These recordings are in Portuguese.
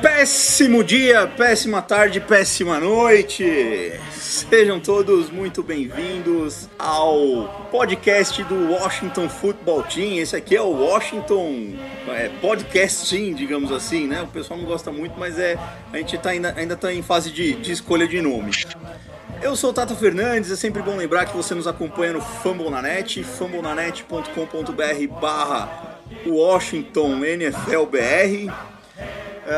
Péssimo dia, péssima tarde, péssima noite. Sejam todos muito bem-vindos ao podcast do Washington Football Team. Esse aqui é o Washington é, Podcast Team, digamos assim, né? O pessoal não gosta muito, mas é a gente tá ainda, ainda tá em fase de, de escolha de nome. Eu sou o Tata Fernandes, é sempre bom lembrar que você nos acompanha no Fambonanet, fambonanet.com.br barra Washington NFLBR. Uh,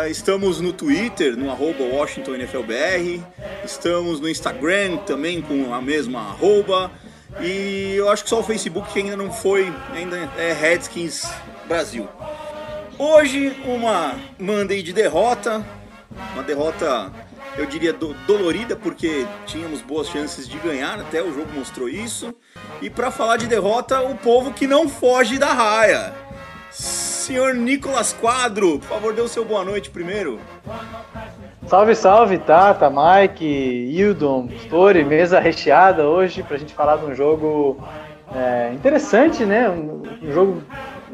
estamos no Twitter, no arroba. Estamos no Instagram também com a mesma arroba. E eu acho que só o Facebook que ainda não foi, ainda é Redskins Brasil. Hoje uma Monday de derrota, uma derrota eu diria do, dolorida porque tínhamos boas chances de ganhar, até o jogo mostrou isso. E para falar de derrota, o povo que não foge da raia senhor Nicolas Quadro. Por favor, dê o seu boa noite primeiro. Salve, salve, Tata, Mike, Hildon, Story, mesa recheada hoje pra gente falar de um jogo é, interessante, né? Um, um jogo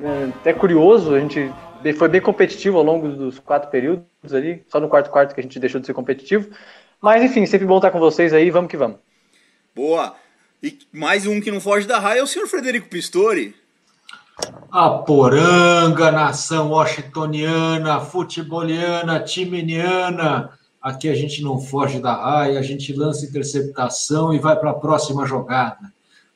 é, até curioso, a gente foi bem competitivo ao longo dos quatro períodos ali, só no quarto quarto que a gente deixou de ser competitivo. Mas enfim, sempre bom estar com vocês aí, vamos que vamos. Boa! E mais um que não foge da raia é o senhor Frederico Pistori. A poranga, nação washingtoniana, futeboliana, timeniana. Aqui a gente não foge da raia, a gente lança interceptação e vai para a próxima jogada.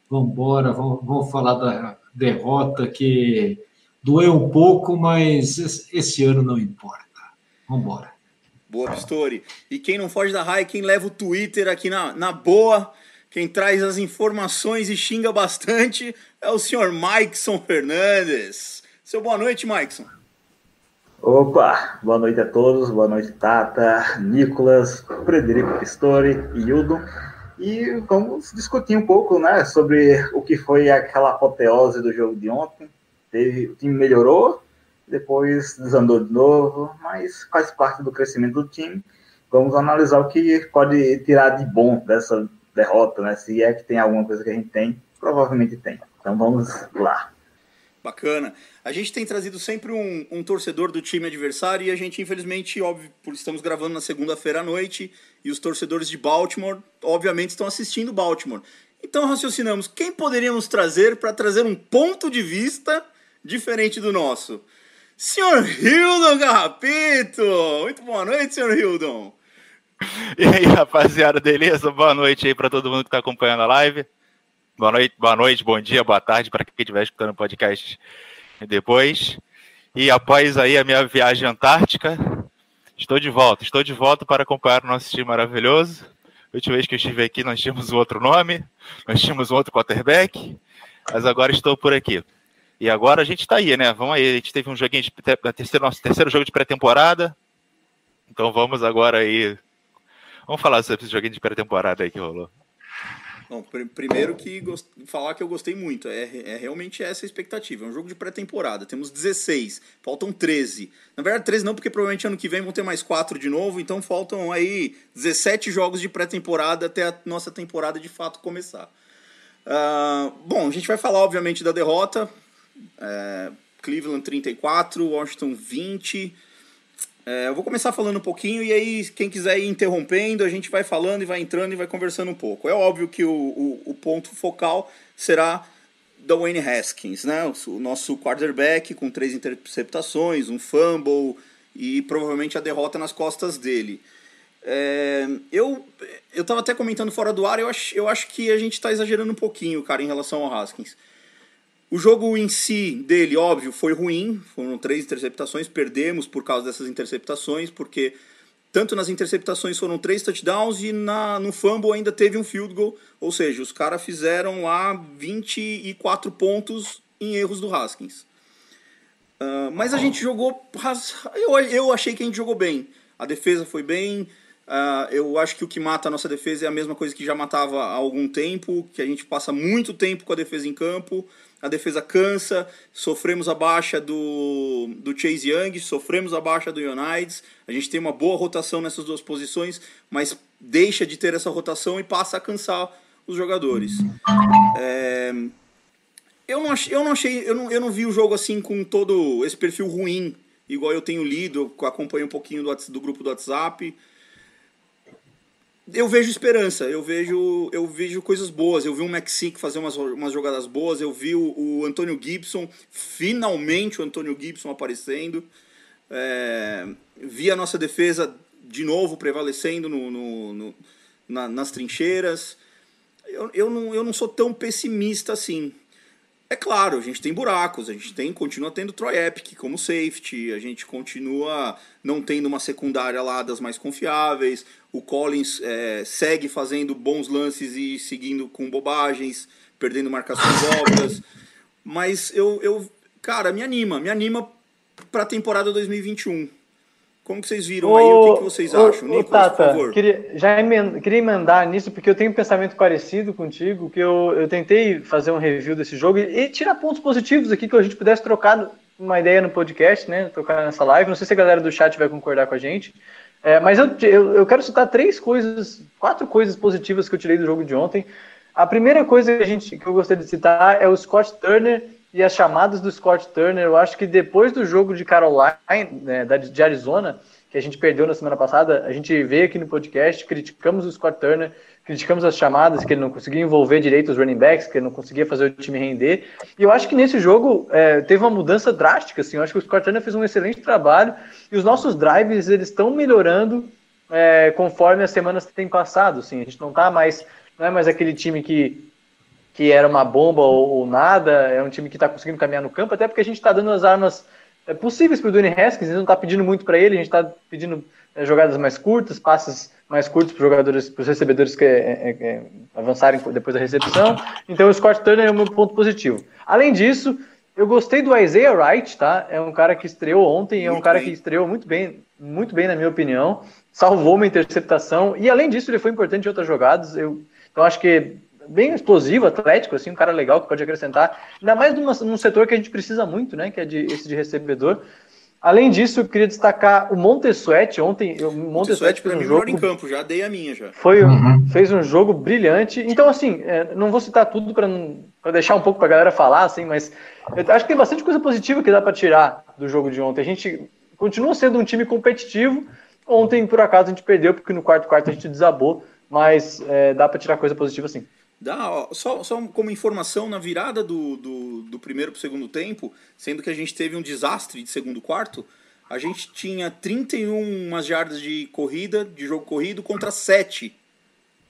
Vamos embora, vamos falar da derrota que doeu um pouco, mas esse ano não importa. Vamos embora. Boa, Pistori. E quem não foge da raia, quem leva o Twitter aqui na, na boa, quem traz as informações e xinga bastante é o senhor Maikson Fernandes. Seu boa noite, Maikson. Opa, boa noite a todos, boa noite Tata, Nicolas, Frederico Pistori Hildo. E vamos discutir um pouco né, sobre o que foi aquela apoteose do jogo de ontem. Teve, o time melhorou, depois desandou de novo, mas faz parte do crescimento do time. Vamos analisar o que pode tirar de bom dessa derrota, né? Se é que tem alguma coisa que a gente tem, provavelmente tem. Então vamos lá. Bacana. A gente tem trazido sempre um, um, torcedor do time adversário e a gente, infelizmente, óbvio, estamos gravando na segunda-feira à noite e os torcedores de Baltimore, obviamente, estão assistindo Baltimore. Então raciocinamos, quem poderíamos trazer para trazer um ponto de vista diferente do nosso? Senhor Hildon Garrapito! Muito boa noite, senhor Hildon! E aí, rapaziada, beleza? Boa noite aí para todo mundo que está acompanhando a live. Boa noite, boa noite, bom dia, boa tarde para quem estiver escutando o podcast depois. E após aí a minha viagem antártica, estou de volta. Estou de volta para acompanhar o nosso time maravilhoso. A última vez que eu estive aqui, nós tínhamos um outro nome, nós tínhamos um outro quarterback, mas agora estou por aqui. E agora a gente está aí, né? Vamos aí. A gente teve um joguinho de terceiro, nosso terceiro jogo de pré-temporada. Então vamos agora aí Vamos falar sobre esse joguinho de pré-temporada aí que rolou. Bom, pr primeiro que falar que eu gostei muito, é, é realmente essa a expectativa. É um jogo de pré-temporada. Temos 16, faltam 13. Na verdade, 13 não, porque provavelmente ano que vem vão ter mais 4 de novo, então faltam aí 17 jogos de pré-temporada até a nossa temporada de fato começar. Uh, bom, a gente vai falar, obviamente, da derrota. É, Cleveland 34, Washington 20. É, eu vou começar falando um pouquinho e aí quem quiser ir interrompendo, a gente vai falando e vai entrando e vai conversando um pouco. É óbvio que o, o, o ponto focal será da Wayne Haskins, né? O, o nosso quarterback com três interceptações, um fumble e provavelmente a derrota nas costas dele. É, eu eu estava até comentando fora do ar, eu acho, eu acho que a gente está exagerando um pouquinho, cara, em relação ao Haskins. O jogo em si dele, óbvio, foi ruim. Foram três interceptações, perdemos por causa dessas interceptações, porque tanto nas interceptações foram três touchdowns e na, no fumble ainda teve um field goal. Ou seja, os caras fizeram lá 24 pontos em erros do Haskins. Uh, mas a gente jogou. Eu, eu achei que a gente jogou bem. A defesa foi bem. Uh, eu acho que o que mata a nossa defesa é a mesma coisa que já matava há algum tempo, que a gente passa muito tempo com a defesa em campo, a defesa cansa, sofremos a baixa do, do Chase Young, sofremos a baixa do United, a gente tem uma boa rotação nessas duas posições, mas deixa de ter essa rotação e passa a cansar os jogadores. É, eu não achei, eu não achei, eu não, eu não vi o jogo assim com todo esse perfil ruim, igual eu tenho lido, acompanho um pouquinho do, do grupo do WhatsApp. Eu vejo esperança, eu vejo, eu vejo coisas boas. Eu vi o Mexique fazer umas, umas jogadas boas, eu vi o, o Antônio Gibson, finalmente o Antônio Gibson aparecendo. É, vi a nossa defesa de novo prevalecendo no, no, no na, nas trincheiras. Eu, eu, não, eu não sou tão pessimista assim. É claro, a gente tem buracos, a gente tem, continua tendo Troy Epic como safety, a gente continua não tendo uma secundária lá das mais confiáveis, o Collins é, segue fazendo bons lances e seguindo com bobagens, perdendo marcações óbvias, mas eu, eu, cara, me anima, me anima para a temporada 2021. Como que vocês viram aí? O que, que vocês ô, acham? Ô, Nicolas, Tata, por favor. Queria, já emend, queria emendar nisso, porque eu tenho um pensamento parecido contigo, que eu, eu tentei fazer um review desse jogo e, e tirar pontos positivos aqui que a gente pudesse trocar uma ideia no podcast, né? Trocar nessa live. Não sei se a galera do chat vai concordar com a gente. É, mas eu, eu, eu, quero citar três coisas, quatro coisas positivas que eu tirei do jogo de ontem. A primeira coisa que, a gente, que eu gostaria de citar é o Scott Turner e as chamadas do Scott Turner, eu acho que depois do jogo de Caroline, né, de Arizona, que a gente perdeu na semana passada, a gente veio aqui no podcast, criticamos o Scott Turner, criticamos as chamadas, que ele não conseguia envolver direito os running backs, que ele não conseguia fazer o time render. E eu acho que nesse jogo é, teve uma mudança drástica, assim, eu acho que o Scott fez um excelente trabalho e os nossos drives eles estão melhorando é, conforme as semanas têm passado, assim, a gente não tá mais, não é mais aquele time que que era uma bomba ou, ou nada, é um time que está conseguindo caminhar no campo, até porque a gente está dando as armas é, possíveis para o Dwayne Haskins, a gente não está pedindo muito para ele, a gente está pedindo é, jogadas mais curtas, passes mais curtos para os jogadores, para os recebedores que é, é, é, avançarem depois da recepção. Então o Scott Turner é o meu ponto positivo. Além disso, eu gostei do Isaiah Wright, tá? É um cara que estreou ontem, é um cara que estreou muito bem, muito bem na minha opinião, salvou uma interceptação e além disso ele foi importante em outras jogadas. Eu, então acho que bem explosivo, atlético, assim, um cara legal que pode acrescentar, ainda mais numa, num setor que a gente precisa muito, né, que é de, esse de recebedor. Além disso, eu queria destacar o Montesuete ontem. O Montesuete fez um jogo em campo, já dei a minha já. Foi, uhum. Fez um jogo brilhante. Então, assim, é, não vou citar tudo para deixar um pouco para a galera falar, assim, mas eu acho que tem bastante coisa positiva que dá para tirar do jogo de ontem. A gente continua sendo um time competitivo. Ontem, por acaso, a gente perdeu porque no quarto quarto a gente desabou, mas é, dá para tirar coisa positiva, sim. Dá, ó, só, só como informação, na virada do, do, do primeiro para o segundo tempo, sendo que a gente teve um desastre de segundo quarto, a gente tinha 31 jardas de corrida, de jogo corrido, contra 7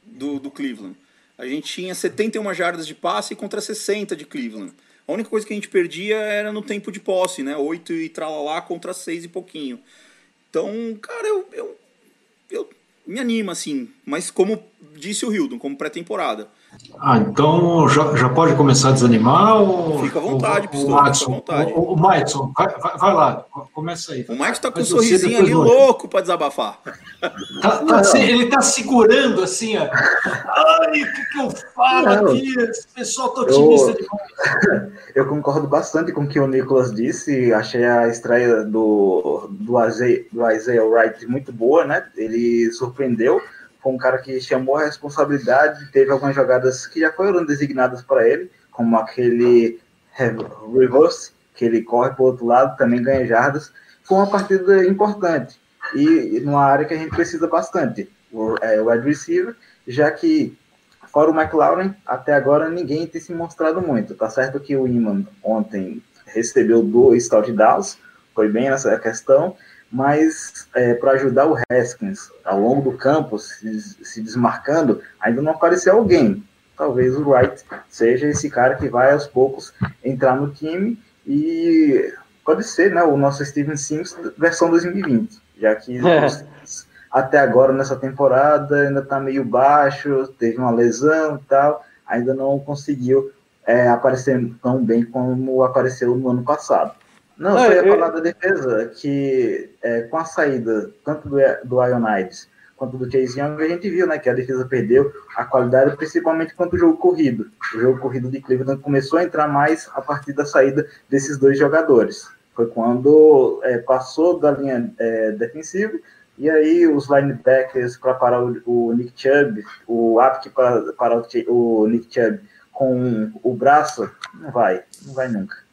do, do Cleveland. A gente tinha 71 jardas de passe contra 60 de Cleveland. A única coisa que a gente perdia era no tempo de posse, né? 8 e tralalá contra 6 e pouquinho. Então, cara, eu, eu, eu me anima, assim. Mas como disse o Hildon, como pré-temporada. Ah, então já, já pode começar a desanimar? Ou, fica à vontade, o, o, Matson, vontade. O, o Maidson, vai, vai, lá, começa aí. O Mike tá com um sorrisinho ali louco para desabafar. Tá, tá, ele tá segurando assim, ó. Ai, o que, que eu falo Não, aqui? Esse pessoal tá otimista eu, demais. Eu concordo bastante com o que o Nicolas disse. Achei a estreia do, do, Isaiah, do Isaiah Wright muito boa, né? Ele surpreendeu foi um cara que chamou a responsabilidade, teve algumas jogadas que já foram designadas para ele, como aquele reverse, que ele corre para o outro lado, também ganha jardas. Foi uma partida importante e numa área que a gente precisa bastante, o é, receiver, já que fora o McLaurin, até agora ninguém tem se mostrado muito. Tá certo que o Iman ontem recebeu dois touchdowns, foi bem nessa questão, mas é, para ajudar o Haskins ao longo do campo, se, se, desmarcando, ainda não apareceu alguém. Talvez o Wright seja esse cara que vai aos poucos entrar no time e pode ser né, o nosso Steven Sims versão 2020, já que é. até agora nessa temporada ainda está meio baixo, teve uma lesão e tal, ainda não conseguiu é, aparecer tão bem como apareceu no ano passado. Não, eu só ia falar da defesa, que é, com a saída tanto do, do Ionides quanto do Chase Young, a gente viu, né, que a defesa perdeu a qualidade, principalmente quanto o jogo corrido. O jogo corrido de Cleveland começou a entrar mais a partir da saída desses dois jogadores. Foi quando é, passou da linha é, defensiva e aí os linebackers para parar o, o, Nick Chubb, o Apk para parar o, o Nick Chubb com o braço, não vai, não vai nunca.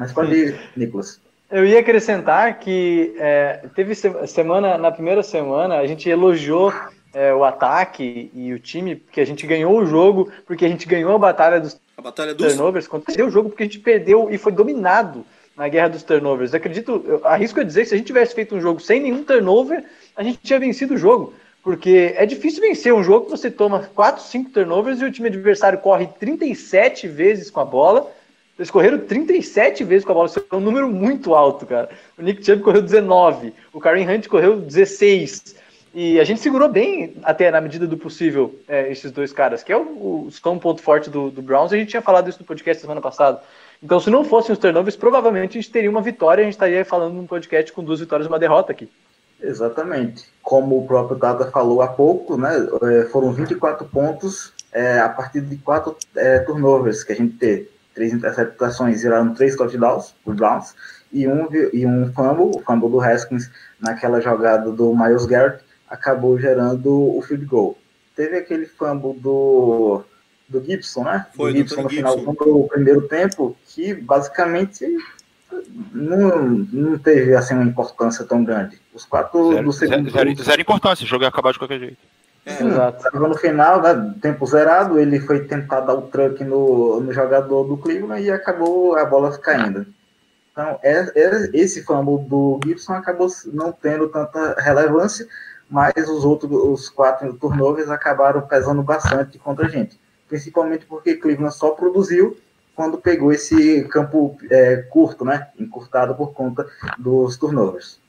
Mas pode ir, Nicolas. Eu ia acrescentar que é, teve semana, na primeira semana, a gente elogiou é, o ataque e o time, porque a gente ganhou o jogo, porque a gente ganhou a batalha dos a batalha dos... turnovers, perdeu o jogo porque a gente perdeu e foi dominado na guerra dos turnovers. Eu acredito, eu arrisco a dizer que se a gente tivesse feito um jogo sem nenhum turnover, a gente tinha vencido o jogo. Porque é difícil vencer um jogo que você toma 4, 5 turnovers e o time adversário corre 37 vezes com a bola eles correram 37 vezes com a bola, isso é um número muito alto, cara. O Nick Chubb correu 19, o Karen Hunt correu 16. E a gente segurou bem, até na medida do possível, é, esses dois caras, que é o, o, um ponto forte do, do Browns. A gente tinha falado isso no podcast semana passada. Então, se não fossem os turnovers, provavelmente a gente teria uma vitória. A gente estaria falando num podcast com duas vitórias e uma derrota aqui. Exatamente. Como o próprio Tata falou há pouco, né, é, foram 24 pontos é, a partir de quatro é, turnovers que a gente teve três interceptações viraram três touchdowns por Browns e um, e um fumble, o fumble do Haskins naquela jogada do Miles Garrett acabou gerando o field goal. Teve aquele fumble do, do Gibson, né? Foi, do Gibson no final do primeiro tempo, que basicamente não, não teve assim uma importância tão grande. Os quatro zero, do segundo zero, zero, zero importância, o jogo ia acabar de qualquer jeito. É, Exato. No final, né, tempo zerado, ele foi tentar dar o truck no, no jogador do Cleveland e acabou a bola caindo. Então, é, é, esse fumble do Gibson acabou não tendo tanta relevância, mas os outros, os quatro turnovers acabaram pesando bastante contra a gente. Principalmente porque Cleveland só produziu quando pegou esse campo é, curto, né? Encurtado por conta dos turnovers.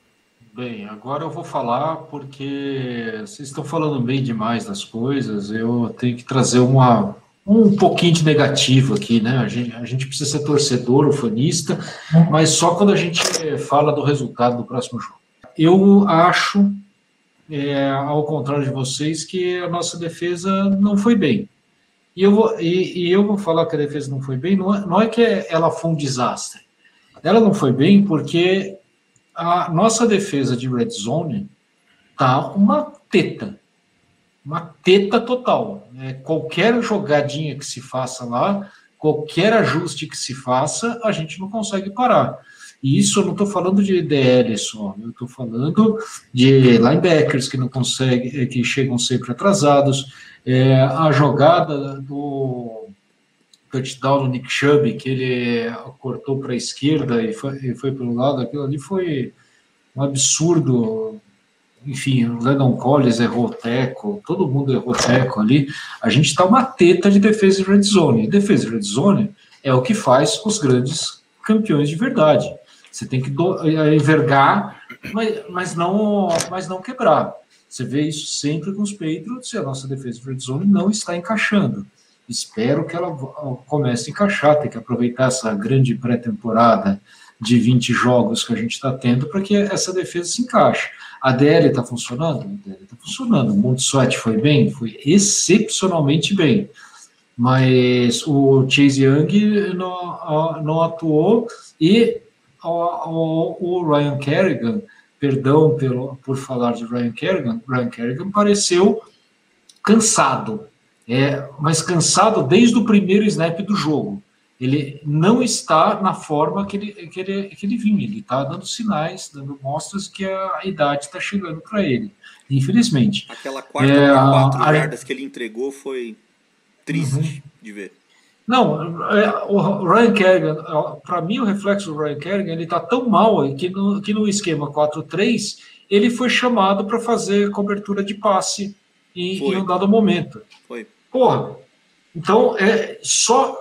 Bem, agora eu vou falar porque vocês estão falando bem demais das coisas. Eu tenho que trazer uma, um pouquinho de negativo aqui, né? A gente, a gente precisa ser torcedor ou fanista, mas só quando a gente fala do resultado do próximo jogo. Eu acho, é, ao contrário de vocês, que a nossa defesa não foi bem. E eu vou, e, e eu vou falar que a defesa não foi bem, não é, não é que ela foi um desastre. Ela não foi bem porque a nossa defesa de red zone tá uma teta. Uma teta total. É, qualquer jogadinha que se faça lá, qualquer ajuste que se faça, a gente não consegue parar. E isso eu não estou falando de DL só, eu estou falando de linebackers que não conseguem, que chegam sempre atrasados. É, a jogada do touchdown do Nick Chubb, que ele cortou para a esquerda e foi, foi pelo lado, aquilo ali foi um absurdo. Enfim, o Lennon Collins errou teco, todo mundo errou teco ali. A gente está uma teta de defesa de red zone. Defesa de red zone é o que faz os grandes campeões de verdade. Você tem que do, é, envergar, mas, mas, não, mas não quebrar. Você vê isso sempre com os Patriots e a nossa defesa de red zone não está encaixando. Espero que ela comece a encaixar, tem que aproveitar essa grande pré-temporada de 20 jogos que a gente está tendo para que essa defesa se encaixe. A DL está funcionando? A DL está funcionando. O Montsuet foi bem? Foi excepcionalmente bem. Mas o Chase Young não, não atuou e o Ryan Kerrigan, perdão pelo, por falar de Ryan Kerrigan, Ryan Kerrigan pareceu cansado é, mas cansado desde o primeiro snap do jogo. Ele não está na forma que ele, que ele, que ele vinha, ele está dando sinais, dando mostras que a idade está chegando para ele, infelizmente. Aquela quarta é, quatro a, que ele entregou foi triste uhum. de ver. Não, é, o Ryan Kerrigan, para mim o reflexo do Ryan Kerrigan, ele está tão mal que no, que no esquema 4-3 ele foi chamado para fazer cobertura de passe em, em um dado momento. Foi. Porra, então é só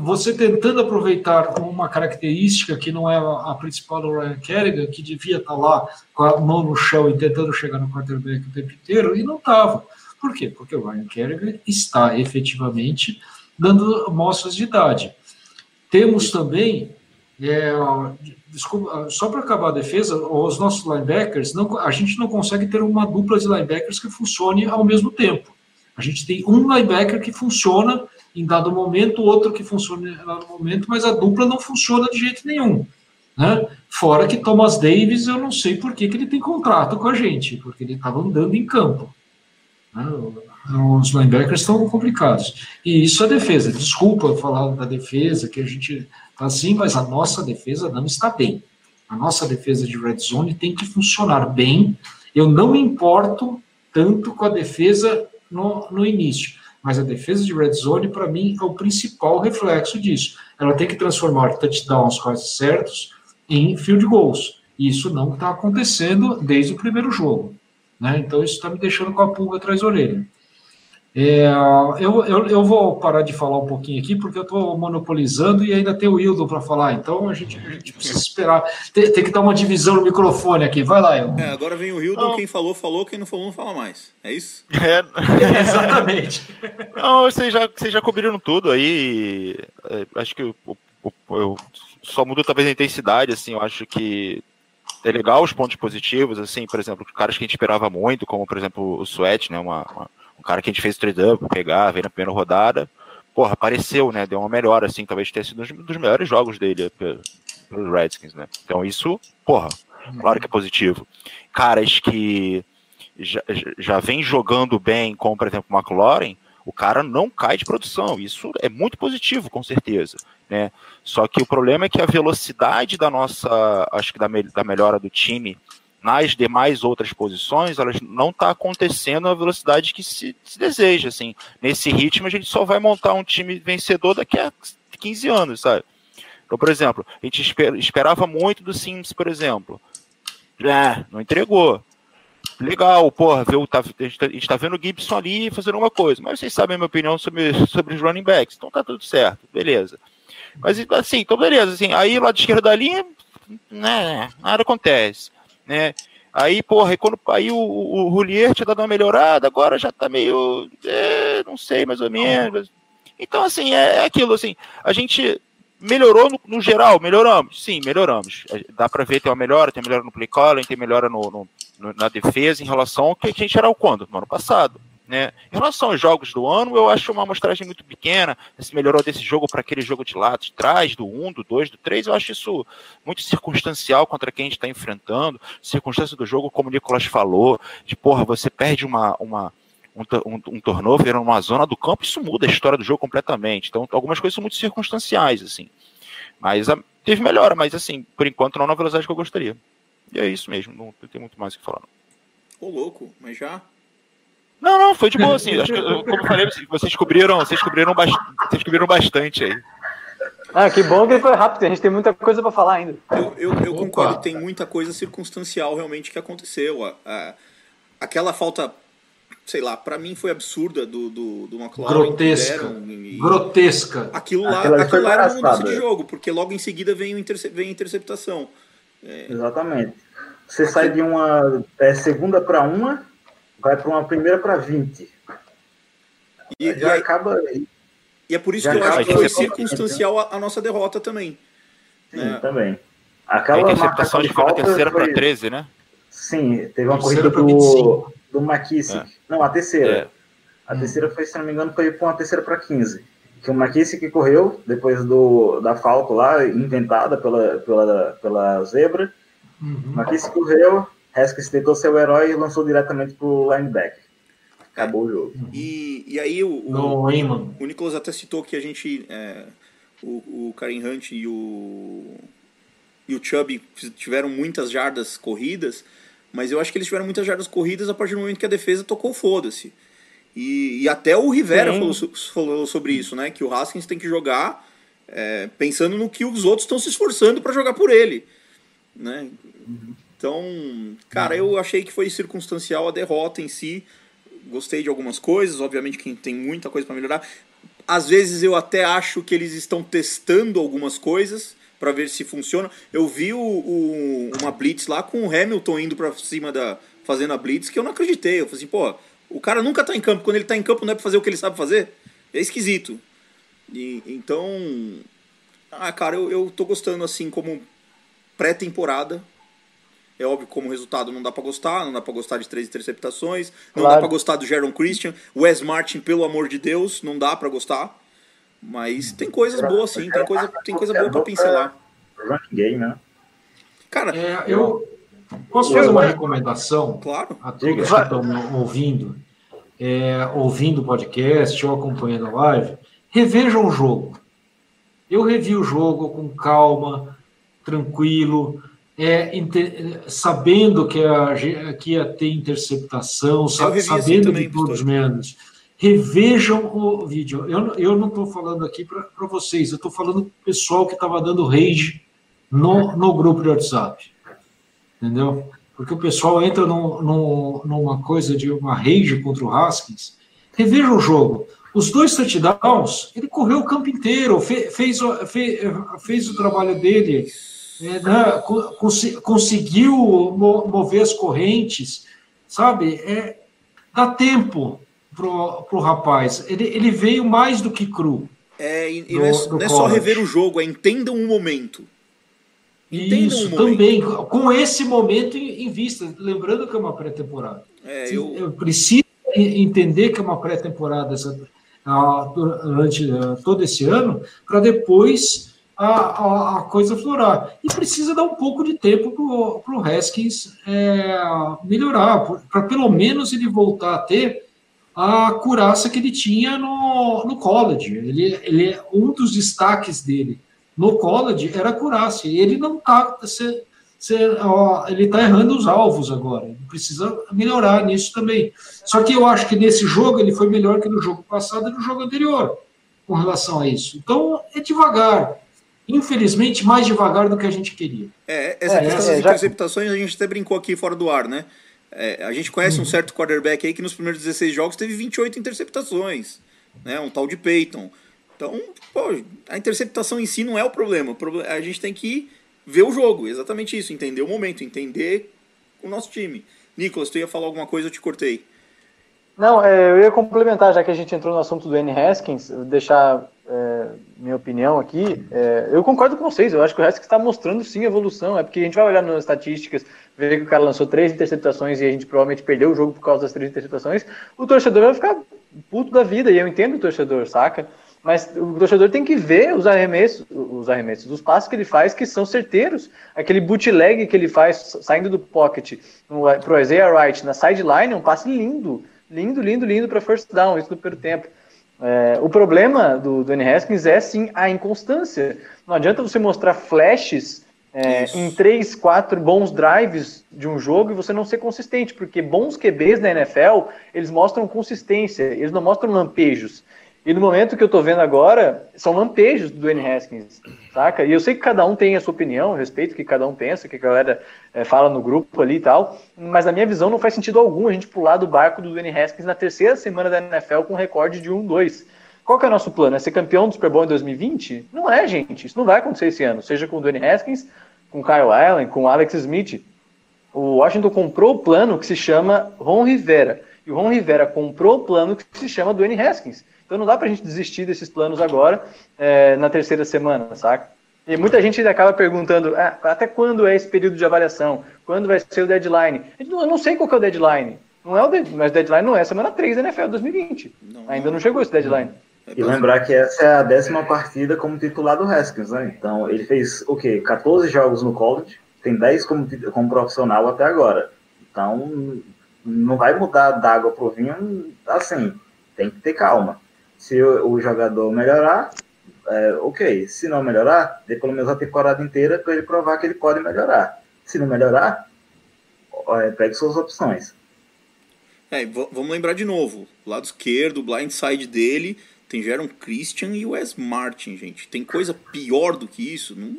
você tentando aproveitar uma característica que não é a principal do Ryan Kerrigan, que devia estar lá com a mão no chão e tentando chegar no quarterback o tempo inteiro, e não estava. Por quê? Porque o Ryan Kerrigan está efetivamente dando mostras de idade. Temos também É, desculpa, só para acabar a defesa, os nossos linebackers, não, a gente não consegue ter uma dupla de linebackers que funcione ao mesmo tempo. A gente tem um linebacker que funciona em dado momento, outro que funciona em dado momento, mas a dupla não funciona de jeito nenhum. Né? Fora que Thomas Davis, eu não sei por que, que ele tem contrato com a gente, porque ele estava andando em campo. Né? Os linebackers estão complicados. E isso é defesa. Desculpa falar da defesa, que a gente assim, mas a nossa defesa não está bem. A nossa defesa de red zone tem que funcionar bem. Eu não me importo tanto com a defesa no, no início, mas a defesa de red zone, para mim, é o principal reflexo disso. Ela tem que transformar touchdowns quase certos em field goals. E isso não está acontecendo desde o primeiro jogo. Né? Então, isso está me deixando com a pulga atrás da orelha. É, eu, eu, eu, vou parar de falar um pouquinho aqui, porque eu estou monopolizando e ainda tem o Hildo para falar, então a gente, a gente precisa esperar. Tem, tem, que dar uma divisão no microfone aqui. Vai lá, Hildo. É, agora vem o Hildo, quem falou, falou, quem não falou, não fala mais. É isso? É. Exatamente. Não, vocês já, vocês já cobriram tudo aí. É, acho que eu, eu, eu só mudo talvez a intensidade, assim, eu acho que é legal os pontos positivos, assim, por exemplo, caras que a gente esperava muito, como por exemplo o Sweat, né, uma, uma um cara que a gente fez trade-up, pegar, veio na primeira rodada, porra, apareceu, né? Deu uma melhora, assim, talvez tenha sido um dos melhores jogos dele pelos Redskins, né? Então isso, porra, claro que é positivo. Caras que já, já vem jogando bem, como por exemplo o McLaurin, o cara não cai de produção. Isso é muito positivo, com certeza. Né? Só que o problema é que a velocidade da nossa, acho que da, da melhora do time nas demais outras posições, elas não está acontecendo a velocidade que se, se, deseja, assim. Nesse ritmo, a gente só vai montar um time vencedor daqui a 15 anos, sabe? Então, por exemplo, a gente esper, esperava muito do Sims, por exemplo. É, não entregou. Legal, porra, viu, tá, a gente está tá vendo o Gibson ali fazendo uma coisa, mas vocês sabem a minha opinião sobre, sobre os running backs, então tá tudo certo, beleza. Mas assim, então beleza, assim, aí lá de esquerda da linha, né, nada acontece né? Aí, porra, quando aí o, o, o tinha dado uma melhorada, agora já tá meio. É, não sei, mais ou menos. Então, assim, é, é aquilo, assim, a gente melhorou no, no, geral, melhoramos, sim, melhoramos. É, dá para ver tem uma melhora, tem melhora no play calling, tem melhora no, no, na defesa em relação ao que a gente era quando? No ano passado. Né? Em relação aos jogos do ano, eu acho uma amostragem muito pequena. Se melhorou desse jogo para aquele jogo de lá de trás, do 1, do 2, do 3, eu acho isso muito circunstancial contra quem a gente está enfrentando. Circunstância do jogo, como o Nicolas falou, de porra, você perde uma, uma, um, um, um turnover numa zona do campo, isso muda a história do jogo completamente. Então, algumas coisas são muito circunstanciais, assim. Mas a, teve melhora, mas assim, por enquanto não na velocidade que eu gostaria. E é isso mesmo, não tem muito mais o que falar. Ô, louco, mas já não, não, foi de boa, assim. Acho que, como eu falei, vocês cobriram, vocês cobriram, vocês cobriram bastante aí. Ah, que bom que foi rápido, a gente tem muita coisa para falar ainda. Eu, eu, eu concordo, tem muita coisa circunstancial realmente que aconteceu. aquela falta, sei lá, para mim foi absurda do, do, do McLaren. Grotesca. e, Grotesca. Aquilo lá, aquilo lá era uma mudança de jogo, porque logo em seguida vem, o interce, vem a interceptação. É... Exatamente. Você sai de uma é, segunda para uma vai para uma primeira para 20. E já e acaba. E é por isso que eu acho que foi circunstancial a, a, nossa derrota também. Sim, né? também. Aquela a interceptação de na terceira para 13, né? Sim, teve uma corrida do, do McKissick. É. Não, a terceira. É. A terceira foi, se não me engano, foi para uma terceira para 15. Que o McKissick correu depois do, da falta lá, inventada pela, pela, pela zebra. Uhum. McKissick correu, Haskins tentou ser o herói e lançou diretamente pro linebacker. Acabou o jogo. E, e aí o, o, o Nicolas até citou que a gente. É, o, o Karim Hunt e o, e o Chubb tiveram muitas jardas corridas, mas eu acho que eles tiveram muitas jardas corridas a partir do momento que a defesa tocou foda-se. E, e até o Rivera falou, falou, sobre isso, né? Que o Haskins tem que jogar é, pensando no que os outros estão se esforçando para jogar por ele. Né? Uhum. Então, cara, eu achei que foi circunstancial a derrota em si. Gostei de algumas coisas, obviamente que tem muita coisa para melhorar. Às vezes eu até acho que eles estão testando algumas coisas para ver se funciona. Eu vi o, o, uma blitz lá com o Hamilton indo para cima da fazendo a blitz que eu não acreditei. Eu falei assim, pô, o cara nunca tá em campo. Quando ele tá em campo não é para fazer o que ele sabe fazer. É esquisito. E, então, Ah, cara, eu, eu tô gostando assim como pré-temporada. É óbvio, como resultado não dá pra gostar, não dá pra gostar de três interceptações, não Claro. dá pra gostar do Jaron Christian, Wes Martin, pelo amor de Deus, não dá pra gostar. Mas tem coisas boas sim, tem coisa, tem coisa boa pra pincelar. Running game, né? Cara, É, eu posso fazer uma recomendação claro. a todos que estão ouvindo, é, ouvindo o podcast ou acompanhando a live, revejam o jogo. Eu revi o jogo com calma, tranquilo, é, inte- sabendo que, a, que ia ter interceptação, sa- assim sabendo também, de todos os menos. Revejam o vídeo. Eu, não- eu não estou falando aqui para vocês, eu estou falando para o pessoal que estava dando rage no, no grupo de WhatsApp. Entendeu? Porque o pessoal entra num- num- numa coisa de uma rage contra o Haskins. Reveja o jogo. Os dois touchdowns, ele correu o campo inteiro, fe- fez, fe- fez o trabalho dele, é, né, conseguiu mo- mover as correntes, sabe? É, dá tempo pro, pro rapaz. Ele, ele veio mais do que cru. É, e, e Do- não é, não é só rever o jogo, é entendam o momento. Entendam Isso, o momento. também, com esse momento em, em vista, lembrando que é uma pré-temporada. É, eu, eu preciso entender que é uma pré-temporada ah, durante ah, todo esse ano, para depois a, a, a coisa florar. E precisa dar um pouco de tempo para o Haskins é, melhorar, para pelo menos ele voltar a ter a curaça que ele tinha no, no college. Ele, ele um dos destaques dele no college era a curaça. Ele não está ele está errando os alvos agora. Ele precisa melhorar nisso também. Só que eu acho que nesse jogo ele foi melhor que no jogo passado e no jogo anterior com relação a isso. Então é devagar. Infelizmente, mais devagar do que a gente queria. É, essa É, questão é, das já- interceptações a gente até brincou aqui fora do ar, né? É, a gente conhece Uhum. um certo quarterback aí que nos primeiros 16 jogos teve 28 interceptações, né? Um tal de Peyton. Então, pô, a interceptação em si não é o problema. O problema a gente tem que ver o jogo, exatamente isso, entender o momento, entender o nosso time. Nicolas, tu ia falar alguma coisa, eu te cortei. Não, é, eu ia complementar, já que a gente entrou no assunto do N. Haskins, deixar é, minha opinião aqui. É, eu concordo com vocês, eu acho que o Haskins está mostrando sim evolução. É porque a gente vai olhar nas estatísticas, ver que o cara lançou três interceptações e a gente provavelmente perdeu o jogo por causa das três interceptações. O torcedor vai ficar puto da vida, e eu entendo o torcedor, saca? Mas o torcedor tem que ver os arremessos, os arremessos, os passos que ele faz que são certeiros. Aquele bootleg que ele faz saindo do pocket no, pro Isaiah Wright na sideline é um passe lindo. Lindo, lindo, lindo para first down, isso no primeiro tempo. É, o problema do, N. Haskins é sim a inconstância. Não adianta você mostrar flashes é, em três, quatro bons drives de um jogo e você não ser consistente, porque bons QBs na NFL eles mostram consistência, eles não mostram lampejos. E no momento que eu tô vendo agora, são lampejos do N. Haskins, saca? E eu sei que cada um tem a sua opinião, respeito o que cada um pensa, o que a galera é, fala no grupo ali e tal, mas na minha visão não faz sentido algum a gente pular do barco do N. Haskins na terceira semana da NFL com um recorde de 1-2. Qual que é o nosso plano? É ser campeão do Super Bowl em 2020? Não é, gente. Isso não vai acontecer esse ano. Seja com o Dwayne Haskins, com o Kyle Allen, com o Alex Smith. O Washington comprou o plano que se chama Ron Rivera. E o Ron Rivera comprou o plano que se chama Dwayne Haskins. Então não dá pra gente desistir desses planos agora, é, na terceira semana, saca? E muita gente ainda acaba perguntando ah, até quando é esse período de avaliação? Quando vai ser o deadline? Eu não- sei qual que é o deadline. Não é o deadline, mas o deadline não é semana 3 da NFL 2020. Não, Ainda não chegou esse deadline. É E lembrar que essa é a décima partida como titular do Haskins, né? Então ele fez o quê? 14 jogos no college, tem 10 como, como profissional até agora. Então não vai mudar da água pro vinho assim. Tem que ter calma. Se o, o jogador melhorar, é, ok. Se não melhorar, dê pelo menos a temporada inteira para ele provar que ele pode melhorar. Se não melhorar, é, pegue suas opções. É, e vamos lembrar de novo. Lado esquerdo, o blind side dele, tem Jaron Christian e o Wes Martin, gente. Tem coisa pior do que isso? Não...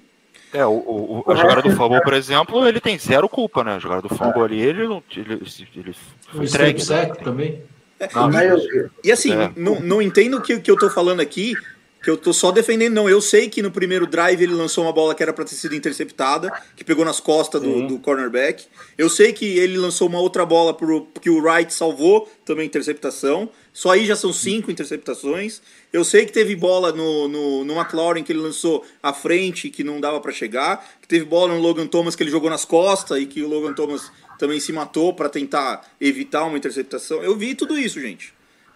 É, o, o, o- a jogada do fumble, por exemplo, ele tem zero culpa, né? A jogada do fumble ali, ele não. Ele, ele strip entregue. sack também. Ah, E assim, É. não, não entendo o que, que eu tô falando aqui, que eu tô só defendendo, não. Eu sei que no primeiro drive ele lançou uma bola que era pra ter sido interceptada, que pegou nas costas do, do cornerback. Eu sei que ele lançou uma outra bola pro, que o Wright salvou, também interceptação. Só aí já são cinco interceptações. Eu sei que teve bola no, no, no McLaurin que ele lançou à frente que não dava para chegar. Que teve bola no Logan Thomas que ele jogou nas costas e que o Logan Thomas também se matou para tentar evitar uma interceptação. Eu vi tudo isso, gente.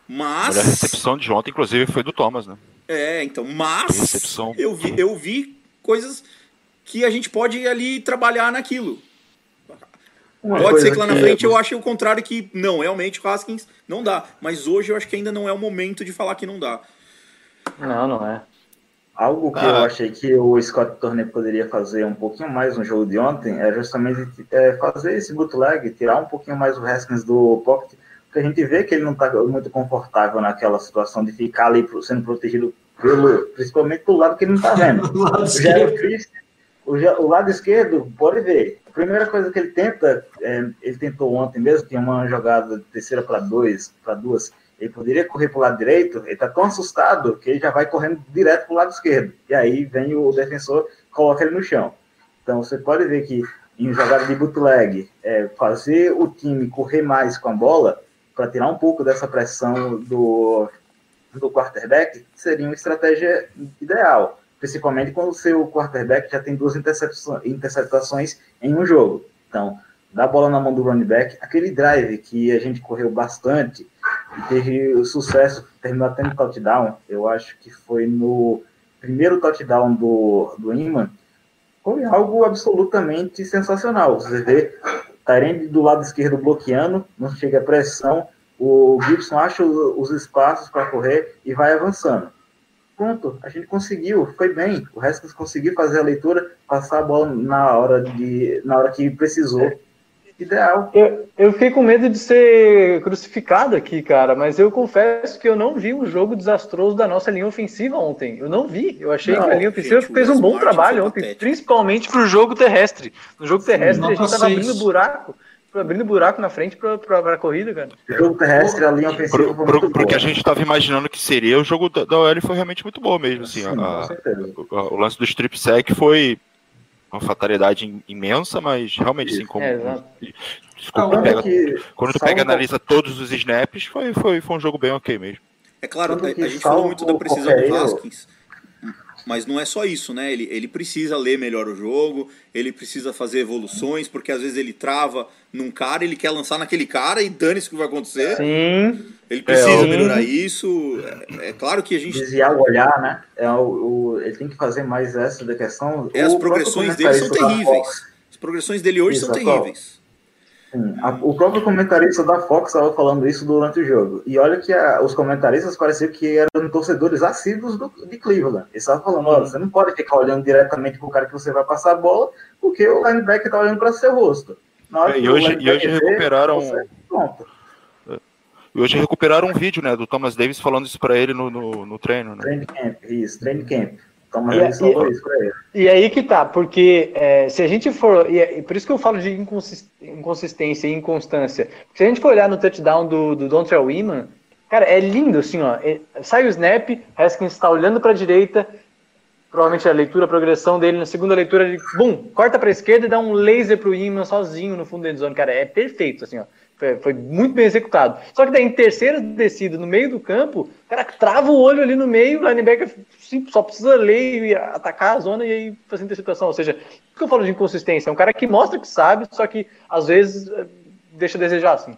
Mas. A recepção de ontem, inclusive, foi do Thomas, né? É, então. Mas. Eu vi, eu vi coisas que a gente pode ali trabalhar naquilo. Uma Pode ser que lá na frente eu ache o contrário que não, realmente o Haskins não dá. Mas hoje eu acho que ainda não é o momento de falar que não dá. Não, não é. Algo que ah. eu achei que o Scott Turner poderia fazer um pouquinho mais no jogo de ontem é justamente é, fazer esse bootleg, tirar um pouquinho mais o Haskins do pocket, porque a gente vê que ele não está muito confortável naquela situação de ficar ali sendo protegido pelo, principalmente pelo lado que ele não está vendo. o, o, o, lado esquerdo, pode ver, a primeira coisa que ele tenta, é, ele tentou ontem mesmo, tinha uma jogada terceira para dois, para duas, ele poderia correr para o lado direito, ele está tão assustado que ele já vai correndo direto para o lado esquerdo. E aí vem o defensor, coloca ele no chão. Então você pode ver que em jogada de bootleg, é, fazer o time correr mais com a bola, para tirar um pouco dessa pressão do, do quarterback, seria uma estratégia ideal principalmente quando o seu quarterback já tem duas interceptações em um jogo. Então, dá a bola na mão do running back, aquele drive que a gente correu bastante teve o sucesso, terminou no touchdown, eu acho que foi no primeiro touchdown do, do Iman, foi algo absolutamente sensacional. Você vê Tyrande do lado esquerdo bloqueando, não chega a pressão, o Gibson acha os espaços para correr e vai avançando. Pronto, a gente conseguiu, foi bem. O resto conseguiu fazer a leitura, passar a bola na hora, de, na hora que precisou. Ideal. Eu, eu fiquei com medo de ser crucificado aqui, cara, mas eu confesso que eu não vi um jogo desastroso da nossa linha ofensiva ontem. Eu não vi. Eu achei não, que a linha ofensiva gente, fez um bom trabalho ontem, principalmente para o jogo terrestre. No jogo terrestre Sim, a gente estava abrindo buraco abrindo buraco na frente pra, pra, pra corrida, cara. O jogo terrestre, a linha ofensiva pro, pro, pro que a gente estava imaginando que seria, o jogo da, da OL foi realmente muito bom mesmo. Assim, Sim, a, a, o lance do strip sec foi uma fatalidade imensa, mas realmente, assim, como. É, quando, pega, quando tu pega e analisa todos os snaps, foi, foi, foi um jogo bem ok mesmo. É claro, a, a gente falou muito da precisão do Haskins. Mas não é só isso, né? Ele, ele precisa ler melhor o jogo, ele precisa fazer evoluções, porque às vezes ele trava num cara, ele quer lançar naquele cara e dane-se o que vai acontecer. Sim. Ele precisa é, melhorar isso. É, é, claro que a gente. Desviar o olhar, né? É o, o, ele tem que fazer mais essa da questão. É, as progressões dele são terríveis. As progressões dele hoje são terríveis. Sim, a, o próprio comentarista da Fox estava falando isso durante o jogo. E olha que a, os comentaristas pareciam que eram torcedores assíduos do, de Cleveland. Eles estavam falando: olha, você não pode ficar olhando diretamente para o cara que você vai passar a bola, porque o linebacker está olhando para seu rosto. É, e hoje, e hoje recuperaram. Você. É. E hoje recuperaram um vídeo né, do Thomas Davis falando isso para ele no, no, no, treino. Né? Training camp, isso, training camp. Toma e, isso ele. E aí que tá, porque é, se a gente for. E, é, por isso que eu falo de inconsistência e inconstância. Se a gente for olhar no touchdown do, do Dontrell Iman, cara, é lindo assim, ó. É, sai o snap, Haskins está olhando para a direita, provavelmente a leitura, a progressão dele, na segunda leitura, ele, bum, corta para a esquerda e dá um laser pro Iman sozinho no fundo da zone. Cara, é perfeito, assim, ó. Foi muito bem executado. Só que daí em terceira descida, no meio do campo, o cara trava o olho ali no meio, o linebacker só precisa ler e atacar a zona e aí fazer interceptação. Ou seja, o que eu falo de inconsistência? É um cara que mostra que sabe, só que às vezes eh, deixa a desejar, assim.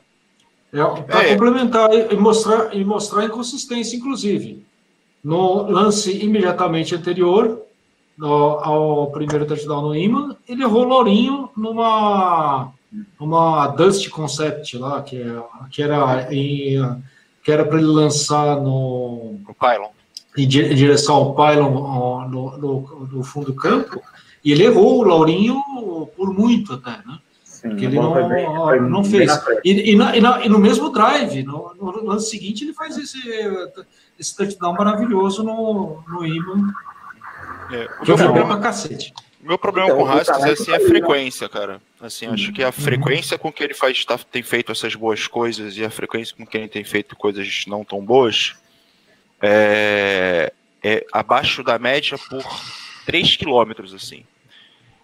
É, para é. complementar e mostrar, e mostrar a inconsistência, inclusive. No lance imediatamente anterior, no, ao primeiro touchdown no Iman, ele errou Lourinho numa uma Dust Concept lá, que, é, que era em, que era para ele lançar no, no Pylon. Em, direção ao Pylon no, no, no, fundo do campo, e ele errou o Laurinho por muito até, né? Sim, Porque ele não, bem, não fez. E, e, na, e, na, e, no mesmo drive, no, no, lance seguinte, ele faz esse, esse touchdown maravilhoso no, no Iman. É, que é problema cacete. Meu problema então, com o Haskins é assim, a frequência, cara. Assim, acho uhum. que a frequência com que ele faz, tá, tem feito essas boas coisas e a frequência com que ele tem feito coisas não tão boas é, é abaixo da média por 3 quilômetros, assim.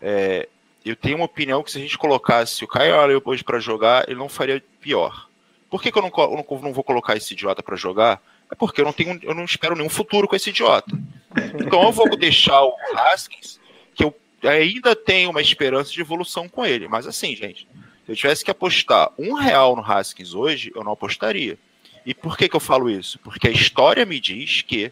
É, eu tenho uma opinião que se a gente colocasse o Caio hoje para jogar, ele não faria pior. Por que, que eu, não, eu não, não vou colocar esse idiota para jogar? É porque eu não tenho, eu não espero nenhum futuro com esse idiota. Então eu vou deixar o Haskins, que eu ainda tenho uma esperança de evolução com ele. Mas assim, gente, se eu tivesse que apostar um real no Haskins hoje, eu não apostaria. E por que, que eu falo isso? Porque a história me diz que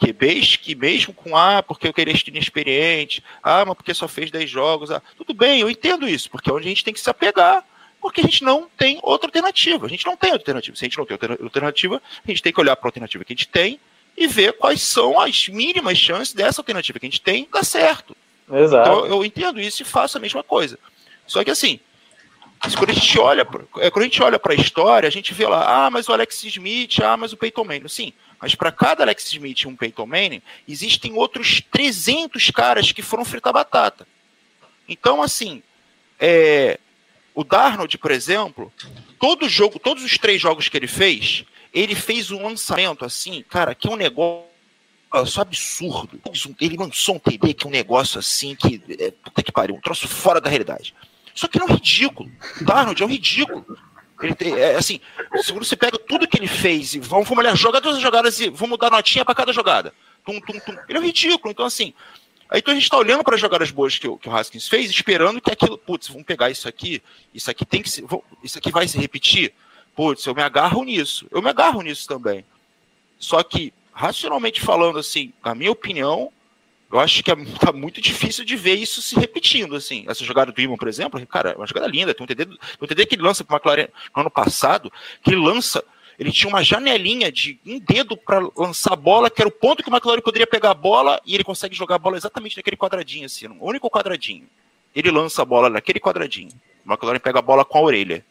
que mesmo, que mesmo com ah, porque eu queria ser inexperiente, ah, mas porque só fez 10 jogos, ah, tudo bem, eu entendo isso, porque é onde a gente tem que se apegar, porque a gente não tem outra alternativa. A gente não tem alternativa. Se a gente não tem alternativa, a gente tem que olhar para a alternativa que a gente tem e ver quais são as mínimas chances dessa alternativa que a gente tem dar certo. Exato. Então eu entendo isso e faço a mesma coisa. Só que assim, quando a gente olha, é, quando a gente olha para a história, a gente vê lá, ah, mas o Alex Smith, ah, mas o Peyton Manning. Sim, mas para cada Alex Smith e um Peyton Manning, existem outros 300 caras que foram fritar batata. Então, assim, é, o Darnold, por exemplo, todo jogo, todos os três jogos que ele fez, ele fez um lançamento assim, cara, que é um negócio absurdo. Ele lançou um TD que é um negócio assim que. É, puta que pariu, um troço fora da realidade. Só que não é um ridículo. O é um ridículo. Ele tem, é, assim, se você pega tudo que ele fez e vamos, vamos olhar jogadas as jogadas e vamos dar notinha para cada jogada. Tum, tum, tum. Ele é um ridículo. Então, assim, aí então a gente está olhando para as jogadas boas que, que, o Haskins fez, esperando que aquilo, putz, vamos pegar isso aqui, isso aqui tem que se, isso aqui vai se repetir. Putz, eu me agarro nisso. Eu me agarro nisso também. Só que, racionalmente falando, assim, na minha opinião, eu acho que é, tá muito difícil de ver isso se repetindo, assim. Essa jogada do Imon, por exemplo, cara, é uma jogada linda. Tem um TD, um TD que ele lança para o McLaren no ano passado, que ele lança, ele tinha uma janelinha de um dedo para lançar a bola, que era o ponto que o McLaren poderia pegar a bola, e ele consegue jogar a bola exatamente naquele quadradinho, assim, no único quadradinho. Ele lança a bola naquele quadradinho. O McLaren pega a bola com a orelha.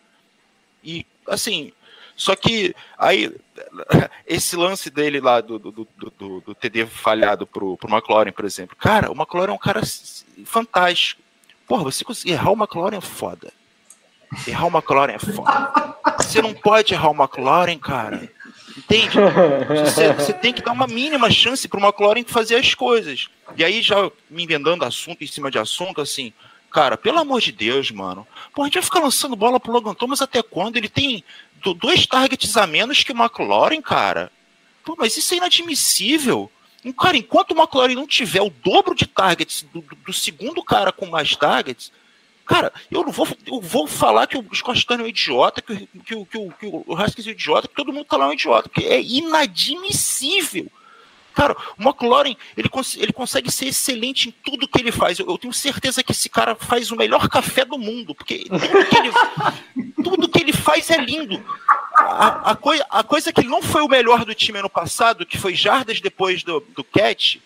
E, assim, só que aí, esse lance dele lá do, do, do, do, TD falhado pro, pro McLaren, por exemplo. Cara, o McLaren é um cara fantástico. Porra, você conseguir errar o McLaren é foda. Errar o McLaren é foda. Você não pode errar o McLaren, cara. Entende? Você, você, tem que dar uma mínima chance pro McLaren fazer as coisas. E aí, já me inventando assunto em cima de assunto, assim, cara, pelo amor de Deus, mano. Pô, a gente vai ficar lançando bola pro Logan Thomas até quando? Ele tem dois targets a menos que o McLaren, cara. Pô, mas isso é inadmissível. Cara, enquanto o McLaren não tiver o dobro de targets do, do, do segundo cara com mais targets, cara, eu não vou, eu vou falar que o Scott é um idiota, que, que, que, que, que o Haskins é um idiota, que todo mundo tá lá um idiota, porque é inadmissível Cara, o McLaren, ele, cons ele consegue ser excelente em tudo que ele faz. Eu, eu, tenho certeza que esse cara faz o melhor café do mundo, porque tudo que ele, tudo que ele faz é lindo. A, a, coi a coisa que não foi o melhor do time ano passado, que foi jardas depois do, do catch,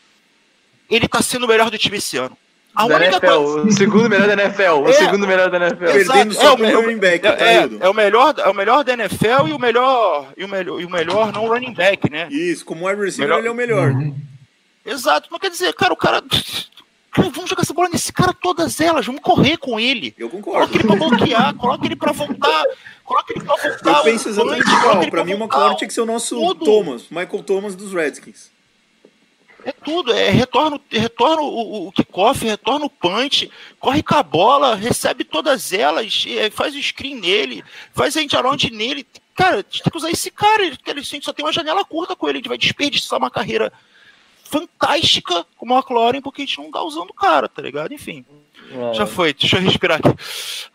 ele tá sendo o melhor do time esse ano. A da única NFL, coisa... O segundo melhor da NFL. O é, segundo melhor da NFL. Perdendo só é, o running back, é, tá é, é, o melhor, é o melhor da NFL e o melhor, e o melhor, e o melhor não running back, né? Isso, como wide receiver melhor... ele é o melhor. Uhum. Exato, mas quer dizer, cara, o cara. vamos jogar essa bola nesse cara todas elas, vamos correr com ele. Eu concordo. Coloca ele pra bloquear, coloca ele pra voltar, coloca ele pra voltar. Eu penso exatamente igual. Pra mim, o McLaurin tinha que ser o nosso tudo. Thomas, Michael Thomas dos Redskins. É tudo, é retorno, retorna o, o kickoff, retorna o punch, corre com a bola, recebe todas elas, é, faz o screen nele, faz a end nele. Cara, a gente tem que usar esse cara, ele, gente só tem uma janela curta com ele, a gente vai desperdiçar uma carreira fantástica como o McLaren, porque a gente não tá usando o cara, tá ligado? Enfim. Já foi, deixa eu respirar aqui.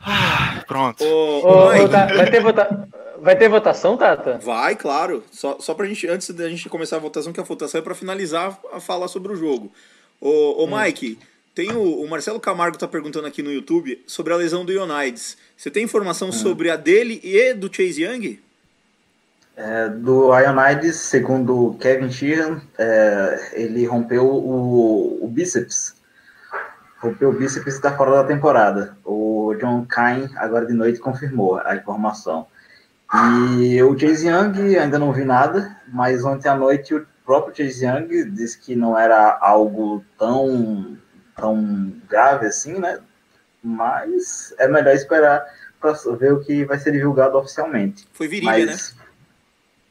Ah, pronto. Ô, ô, ô, tá, vai ter votação. Vai ter votação, Tata? Vai, claro. Só, só pra gente, antes da gente começar a votação, que a votação é para finalizar a falar sobre o jogo. Ô, ô hum. Mike, tem o, o, Marcelo Camargo tá perguntando aqui no YouTube sobre a lesão do Ionides. Você tem informação hum. sobre a dele e do Chase Young? É, do Ionides, segundo Kevin Sheehan, é, ele rompeu o, o bíceps. Rompeu o bíceps está fora da temporada. O John Kine, agora de noite, confirmou a informação. E o Chase Young, ainda não vi nada, mas ontem à noite o próprio Chase Young disse que não era algo tão, tão grave assim, né? Mas é melhor esperar para ver o que vai ser divulgado oficialmente. Foi virilha, mas, né?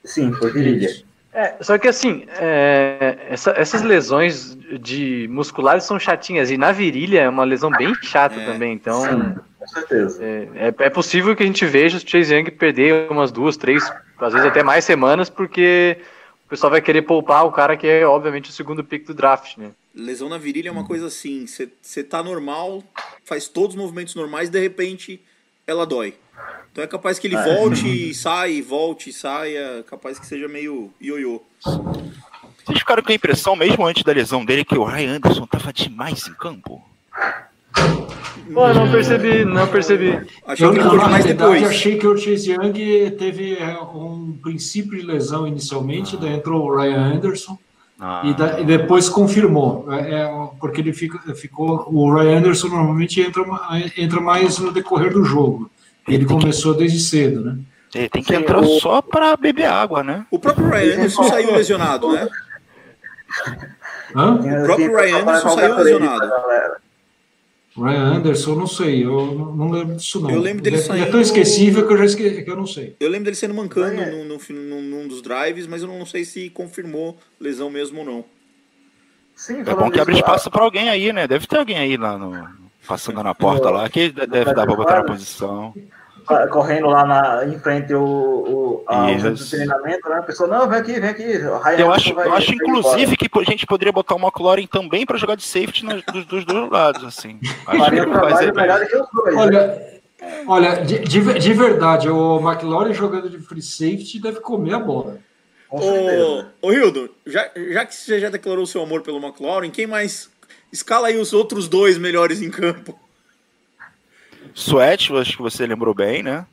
Sim, foi virilha. É, só que assim, é, essa, essas lesões de musculares são chatinhas, e na virilha é uma lesão bem chata é, também, então... Sim. certeza. É, é, é possível que a gente veja o Chase Young perder umas duas, três, às vezes até mais semanas, porque o pessoal vai querer poupar o cara que é, obviamente, o segundo pick do draft, né? Lesão na virilha é uma coisa assim, você tá normal, faz todos os movimentos normais, de repente ela dói. Então é capaz que ele volte e sai, volte e saia, capaz que seja meio ioiô. Vocês ficaram com a impressão, mesmo antes da lesão dele, que o Ryan Anderson tava demais em campo? Pô, não percebi, não percebi. Achei Eu, que ele na realidade, depois. achei que o Chase Young teve é, um princípio de lesão inicialmente, daí entrou o Ryan Anderson Ah, e, da- e depois confirmou, é, é, porque ele fica- ficou. O Ryan Anderson normalmente entra, entra mais no decorrer do jogo. Ele começou desde cedo, né? ele tem que Sim, entrar o- só pra beber água, né? O próprio Ryan Anderson saiu lesionado, né? Hã? O próprio Ryan Anderson saiu lesionado. Ryan Anderson, não sei, eu não lembro disso não. Eu lembro dele ele, é- ele é saindo- tão esquecível que eu já esque, que eu não sei. Eu lembro dele sendo mancando Ryan- num, num, num- dos drives, mas eu não sei se confirmou lesão mesmo ou não. Sim, É bom que abre espaço pra alguém aí, né? Deve ter alguém aí lá no, passando na porta lá, que deve dar pra botar na posição. Correndo lá na, em frente o, o, a, o Isso. centro de treinamento, né? A pessoa, não, vem aqui, vem aqui. Eu acho, vai- eu acho inclusive embora. que a gente poderia botar o McLaurin também pra jogar de safety nas- dos, dos dois lados, assim. Acho que um melhor do que os dois. né? Olha, olha de, de, de verdade, o McLaurin jogando de free safety deve comer a bola. Ô, ô Hildo, já, já que você já declarou seu amor pelo McLaurin, quem mais. Escala aí os outros dois melhores em campo. Sweat, acho que você lembrou bem, né?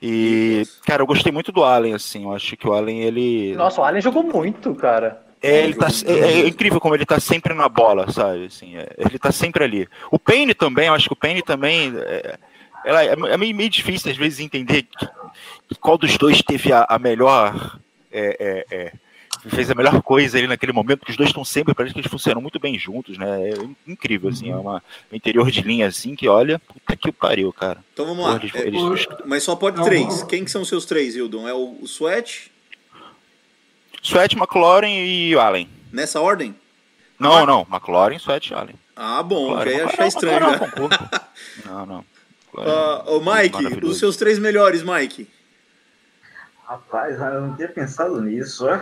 E, cara, eu gostei muito do Allen, assim. Eu acho que o Allen, ele. Nossa, o Allen jogou muito, cara. É, ele tá, é, é incrível como ele tá sempre na bola, sabe? Assim, é, ele tá sempre ali. O Payne também, eu acho que o Payne também. É, ela- é, é meio, meio difícil às vezes entender que- que qual dos dois teve a, a melhor. é, é, é, fez a melhor coisa ali naquele momento, porque os dois estão sempre, parece que eles funcionam muito bem juntos, né? É incrível, assim, é uma, um interior de linha assim que olha, puta que pariu, cara. Então vamos lá. Porra, É, eles- eles- mas só pode Não, três. não. Quem que são os seus três, Hildon? É o, o Sweat, Sweat, McLaurin e Allen. nessa ordem? Não, não, McLaurin, Sweat e Allen. Ah, bom, Claro, já ia McLaurin- achar estranho. McLaurin é Já. um concurso. Não, não. Ah, ô, Mike, os seus três melhores, Mike. Rapaz, eu não tinha pensado nisso. ó.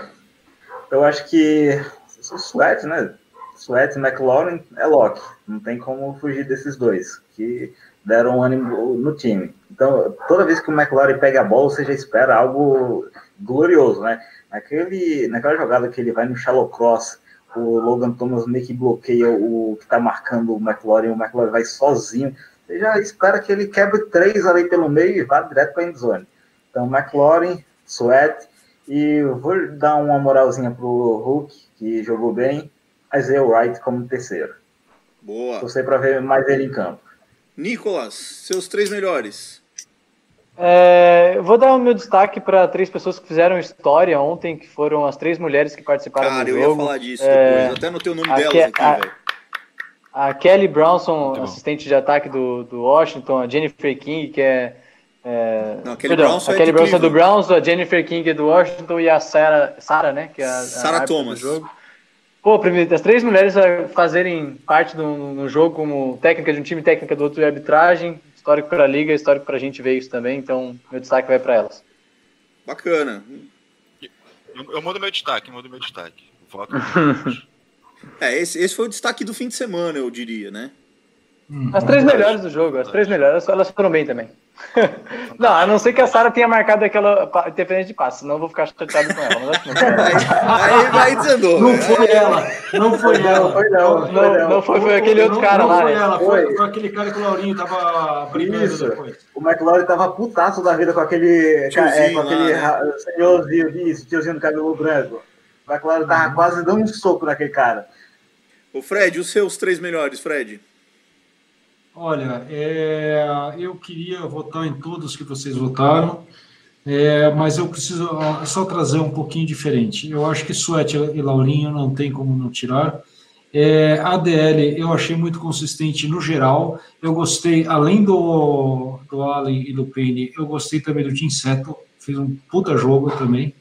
Eu acho que Sweat, né? Sweat e McLaurin é Loki. Não tem como fugir desses dois, que deram ânimo no time. Então, toda vez que o McLaurin pega a bola, você já espera algo glorioso, né? Naquele, naquela jogada que ele vai no shallow cross, o Logan Thomas meio que bloqueia o que tá marcando o McLaurin, o McLaurin vai sozinho. Você já espera que ele quebre três ali pelo meio e vá direto para a endzone. Então, McLaurin, Sweat, e eu vou dar uma moralzinha pro Hulk, que jogou bem, Isaiah Wright como terceiro. Boa. Torcer para ver mais ele em campo. Nicolas, seus três melhores. É, eu vou dar o meu destaque para três pessoas que fizeram história ontem, que foram as três mulheres que participaram Cara, do eu jogo. ia falar disso É, depois. Até anotei o nome a delas aqui, a- velho. A Kelly Brownson, bom. assistente de ataque do, do Washington, a Jennifer King, que é. É Não, a Kelly perdão, Brownson a é Brownson é do. Browns, a Jennifer King é do Washington e a Sarah, Sarah né? Que é a, a Sarah árbitra Thomas. Do jogo. Pô, primeiro, as três mulheres a fazerem parte do no jogo como técnica de um time, técnica do outro e arbitragem, histórico para a liga, histórico para a gente ver isso também, então meu destaque vai para elas. Bacana. Eu, eu mudo meu destaque, mudo meu destaque. Voto. É, esse, esse foi o destaque do fim de semana, eu diria, né? As três melhores do jogo, as três melhores, elas foram bem também. não, a não ser que a Sarah tenha marcado aquela independente de passe, senão eu vou ficar chateado com ela. Não. Aí, aí, aí desandou. Não né? foi ela, não foi ela. foi não, Não, não foi, foi aquele outro Não- cara não lá. foi né? ela, foi, Foi. aquele cara que o Laurinho tava brigando Isso. depois. O McLaurin tava putaço da vida com aquele, Tiozinho é, com aquele ra- senhorzinho disso, tiozinho do cabelo branco. O McLaurin tava quase dando um soco naquele cara. Ô, Fred, os seus três melhores, Fred. Olha, é, eu queria votar em todos que vocês votaram, é, mas eu preciso só trazer um pouquinho diferente. Eu acho que Suete e Laurinho não tem como não tirar. É, ADL eu achei muito consistente no geral. Eu gostei, além do, do Allen e do Payne, eu gostei também do Tim Seto. Fez um puta jogo também.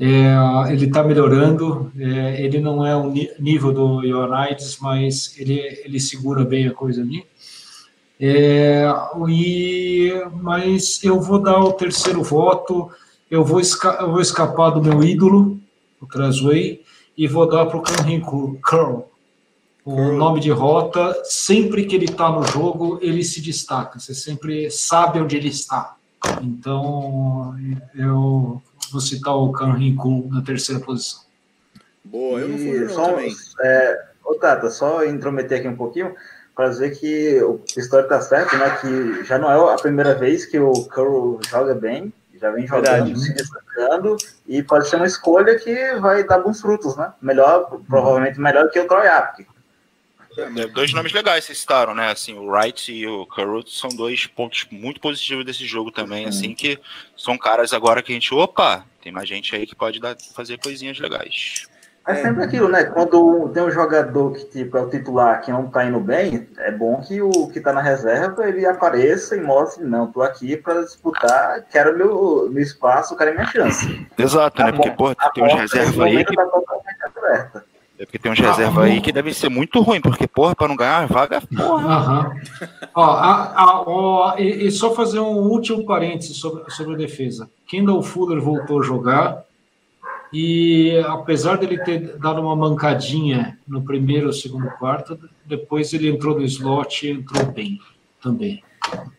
É, ele está melhorando. é, ele não é o nível do Ionides, mas ele, ele segura bem a coisa ali. É, e, mas eu vou dar o terceiro voto, eu vou, esca eu vou escapar do meu ídolo, o Trasway, e vou dar para o Curl. O nome de rota, sempre que ele está no jogo, ele se destaca. Você sempre sabe onde ele está. Então, eu vou citar o Kan Rinku na terceira posição. Boa, eu não fui só, também. É, ô Tata, só intrometer aqui um pouquinho para dizer que o história tá certo, né? Que já não é a primeira vez que o Curl joga bem, já vem jogando, Verdade. se destacando, e pode ser uma escolha que vai dar bons frutos, né? Melhor, provavelmente melhor que o Troy Apke. É, dois nomes legais vocês citaram, né? Assim, o Wright e o Carruth são dois pontos muito positivos desse jogo também, assim, que são caras agora que a gente, opa, tem mais gente aí que pode dar, fazer coisinhas legais. É sempre aquilo, né? Quando tem um jogador que tipo, é o titular que não tá indo bem, é bom que o que tá na reserva ele apareça e mostre, não, tô aqui para disputar, quero meu, meu espaço, quero minha chance. Exato, né? Porque, pô, tem uns reserva aí que... Tá. É porque tem uns reserva aí que devem ser muito ruim, porque, porra, para não ganhar vaga, porra. Uhum. ó, a, a, ó, e, e, só fazer um último parênteses sobre, sobre a defesa. Kendall Fuller voltou a jogar e, apesar dele ter dado uma mancadinha no primeiro ou segundo quarto, depois ele entrou no slot e entrou bem também.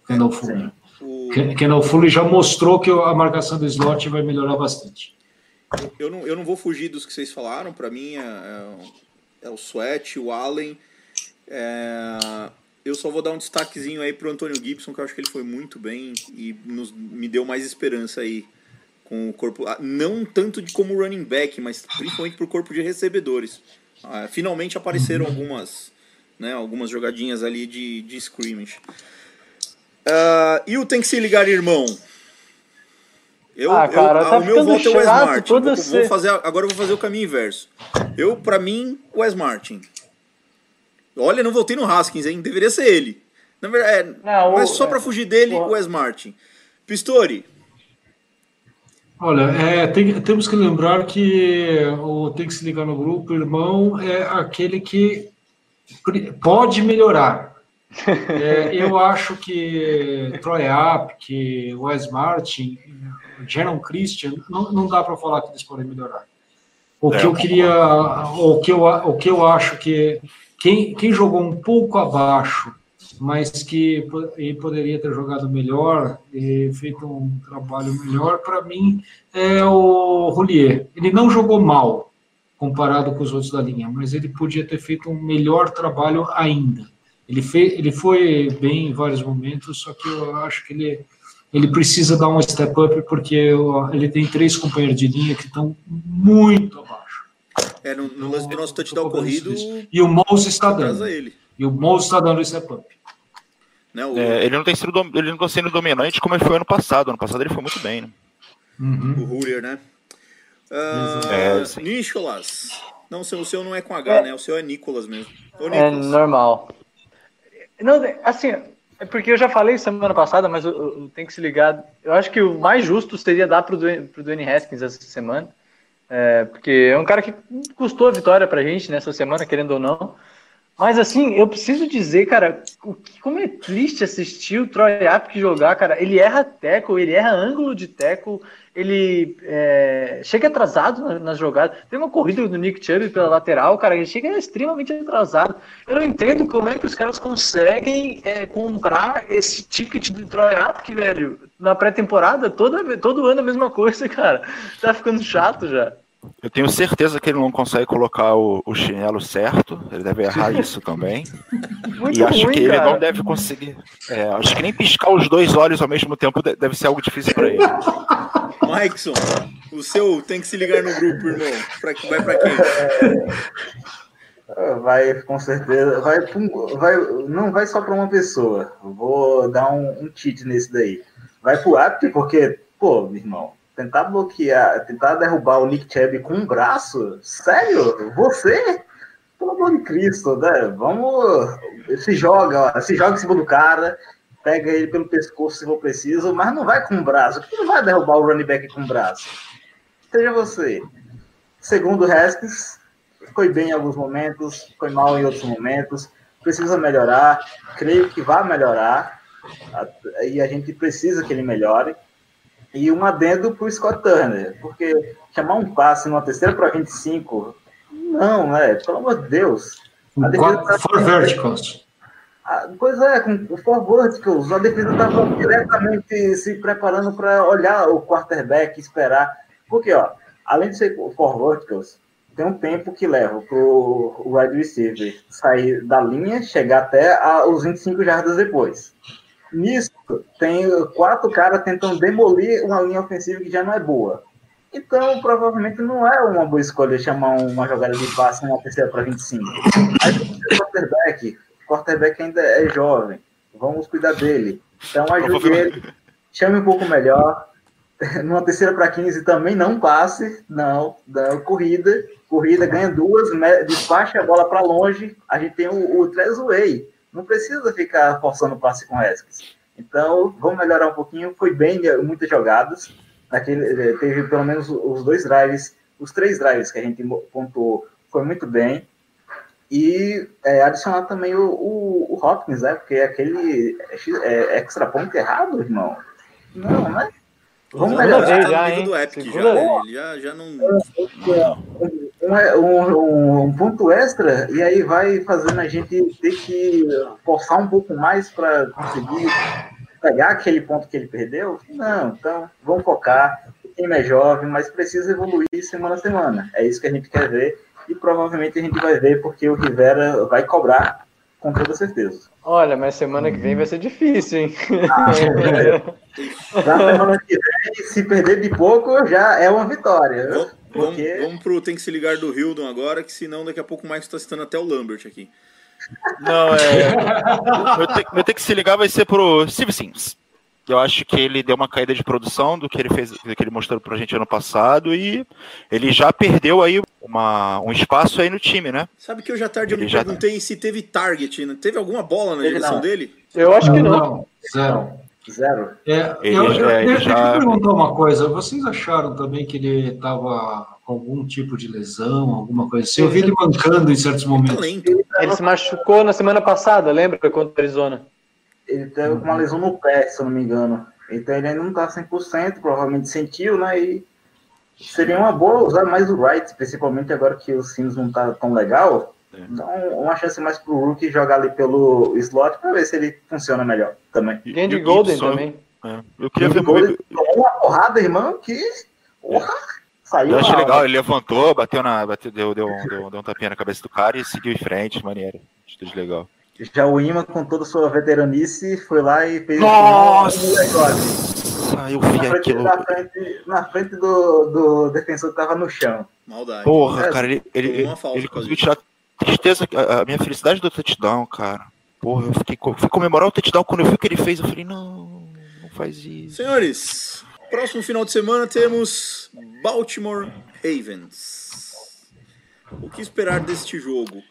Kendall Fuller. O... Kendall Fuller já mostrou que a marcação do slot vai melhorar bastante. Eu não, eu não vou fugir dos que vocês falaram. Para mim é, é, é, o Sweat, o Allen. É, eu só vou dar um destaquezinho aí pro Antônio Gibson, que eu acho que ele foi muito bem e nos, me deu mais esperança aí com o corpo. Ah, não tanto de como running back, mas principalmente pro corpo de recebedores. Ah, finalmente apareceram algumas, né, algumas jogadinhas ali de, de scrimmage. Uh, e o tem que se ligar, irmão. Eu, ah, cara, eu, tá o meu voto é o Wes Martin. Vou, vou, fazer, agora eu vou fazer o caminho inverso. Eu, para mim, Wes Martin. Olha, não voltei no Haskins, hein? Deveria ser ele. Na verdade, é, não, mas o, só para fugir dele, o Wes Martin. Pistori. Olha, é, tem, temos que lembrar que o tem que se ligar no grupo, irmão, é aquele que pode melhorar. É, eu acho que Troy que Wes Martin, Jaron Christian, não, não dá para falar que eles podem melhorar. O é, que eu queria, o que eu, o que eu acho que quem, quem jogou um pouco abaixo, mas que poderia ter jogado melhor e feito um trabalho melhor, para mim é o Roulier. Ele não jogou mal comparado com os outros da linha, mas ele podia ter feito um melhor trabalho ainda. Ele, fez, ele foi bem em vários momentos, só que eu acho que ele ele precisa dar um step up porque ele tem três companheiros de linha que estão muito abaixo. É, no, no lance do nosso touchdown corrido. E o Mose está dando. Ele. E o Mose está dando step up. Né, o... é, ele não tem sido ele não está sendo dominante como ele foi ano passado. Ano passado ele foi muito bem, né? Uhum. O Huller, né? Uh, é, Nicolas. Não, o seu não é com H, é. né? O seu é Nicolas mesmo. é normal. Não, assim, é porque eu já falei semana passada, mas tenho que se ligar. Eu acho que o mais justo seria dar para o Dwayne Haskins essa semana. É, porque é um cara que custou a vitória pra gente nessa semana, querendo ou não. Mas assim, eu preciso dizer, cara, como é triste assistir o Troy Apke jogar, cara. Ele erra teco, ele erra ângulo de teco, ele é, chega atrasado nas jogadas. Tem uma corrida do Nick Chubb pela lateral, cara, ele chega extremamente atrasado. Eu não entendo como é que os caras conseguem é, comprar esse ticket do Troy Apke, velho, na pré-temporada. Todo ano a mesma coisa, cara. Tá ficando chato já. Eu tenho certeza que ele não consegue colocar o, o chinelo certo. Ele deve errar isso também. Muito e acho ruim, que cara. ele não deve conseguir. É, acho que nem piscar os dois olhos ao mesmo tempo deve ser algo difícil para ele. Mikeson, o seu tem que se ligar no grupo, irmão. Pra, vai para quem? Vai, com certeza. Vai, vai, não vai só para uma pessoa. Vou dar um, um cheat nesse daí. Vai pro app, porque, pô, meu irmão, tentar bloquear, tentar derrubar o Nick Chubb com um braço? Sério? Você? Pelo amor de Cristo, né? Vamos. Se joga, ó, se joga em cima do cara, pega ele pelo pescoço se for preciso, mas não vai com o braço. Por que não vai derrubar o running back com o braço? Seja você. Segundo Haskins, foi bem em alguns momentos, foi mal em outros momentos. precisa melhorar, creio que vai melhorar, e a gente precisa que ele melhore. E um adendo para o Scott Turner, porque chamar um passe numa terceira para 25, não, né? Pelo amor de Deus. A defesa tá... For verticals. Ah, pois é, com o For verticals, a defesa estava diretamente se preparando para olhar o quarterback, esperar. Porque, ó, além de ser For verticals, tem um tempo que leva para o wide receiver sair da linha, chegar até a, os 25 jardas depois. Nisso, tem quatro caras tentando demolir uma linha ofensiva que já não é boa. Então, provavelmente não é uma boa escolha chamar uma jogada de passe uma terceira para 25. Aí, o quarterback, o quarterback ainda é jovem, vamos cuidar dele. Então, ajude ele, chame um pouco melhor. Numa terceira para 15 também não passe, não, da corrida, corrida ganha duas, despacha a bola para longe. A gente tem o, o Trezway, não precisa ficar forçando o passe com Haskins. Então, vamos melhorar um pouquinho. Foi bem, muitas jogadas. Naquele, eh, teve pelo menos os dois drives, os três drives que a gente pontuou, foi muito bem. E é, adicionar também o, o, o, Hopkins, né? Porque aquele é, extra ponto errado, irmão. Não, né? Vamos melhorar. Já, tá no do Epic, já? Ele já, já não... Um, um, um, ponto extra, e aí vai fazendo a gente ter que forçar um pouco mais para conseguir pegar aquele ponto que ele perdeu. Não, então vamos focar. O time é jovem, mas precisa evoluir semana a semana. É isso que a gente quer ver. E provavelmente a gente vai ver porque o Rivera vai cobrar com toda certeza. Olha, mas semana que vem vai ser difícil, hein? Ah, Na semana que vem, se perder de pouco, já é uma vitória. Vamos, porque... vamos, vamos pro Tem que se ligar do Hildon agora, que senão daqui a pouco mais está citando até o Lambert aqui. Não, é. meu, te, meu ter que se ligar vai ser pro Steve Sims. Eu acho que ele deu uma caída de produção do que ele fez, do que ele mostrou pra gente ano passado e ele já perdeu aí uma, um espaço aí no time, né? Sabe que eu já tarde eu me já... perguntei se teve target, né? Teve alguma bola na direção dele? Eu acho que não. não. Zero. Zero. É, ele, eu, eu, eu, já... eu perguntar uma coisa. Vocês acharam também que ele estava com algum tipo de lesão, alguma coisa assim? Eu vi ele mancando em certos momentos. Ele se machucou na semana passada, lembra? Contra o Arizona. Ele teve uma lesão no pé, se eu não me engano. Então ele ainda não está 100%, provavelmente sentiu, né? E seria uma boa usar mais o Wright, principalmente agora que o Sims não está tão legal. É. Então, uma chance mais pro Rookie jogar ali pelo slot para ver se ele funciona melhor também. E de Golden também. É. Eu queria ver Golden tomou uma porrada, irmão, que. Porra! Saiu eu achei legal, ele levantou, bateu na. Bateu, deu, deu, deu, deu um tapinha na cabeça do cara e seguiu em frente, maneiro. Atitude legal. Já o Ima, com toda a sua veteranice, foi lá e fez. Nossa! Ah, eu vi na frente, aquilo. Na frente, na frente do, do defensor que tava no chão. Maldade. Porra, é, cara, ele, ele, ele, ele conseguiu tirar tristeza, a, a, minha felicidade do touchdown, cara. Porra, eu fiquei, fui comemorar o touchdown quando eu vi o que ele fez. Eu falei, não, não faz isso. Senhores, próximo final de semana temos Baltimore Ravens. O que esperar deste jogo?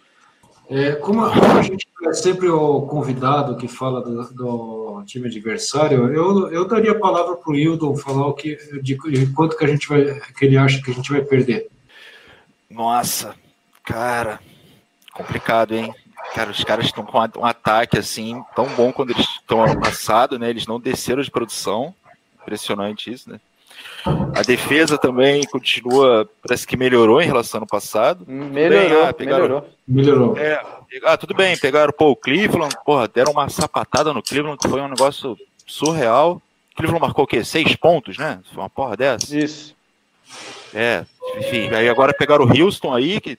É, como, a gente é sempre o convidado que fala do, do time adversário, eu, eu daria a palavra para o Hildon falar o que, de, de, quanto que a gente vai, que ele acha que a gente vai perder. Nossa, cara, complicado, hein? Cara, os caras estão com um ataque assim tão bom quando eles estão ano passado, né? Eles não desceram de produção, impressionante isso, né? A defesa também continua, parece que melhorou em relação ao passado. Melhorou, bem, ah, pegaram, melhorou. Melhorou. É, ah, tudo bem, pegaram pô, o Cleveland, porra, deram uma sapatada no Cleveland, que foi um negócio surreal. O Cleveland marcou o quê? Seis pontos, né? Foi uma porra dessa. Isso. É, enfim, aí agora pegaram o Houston aí, que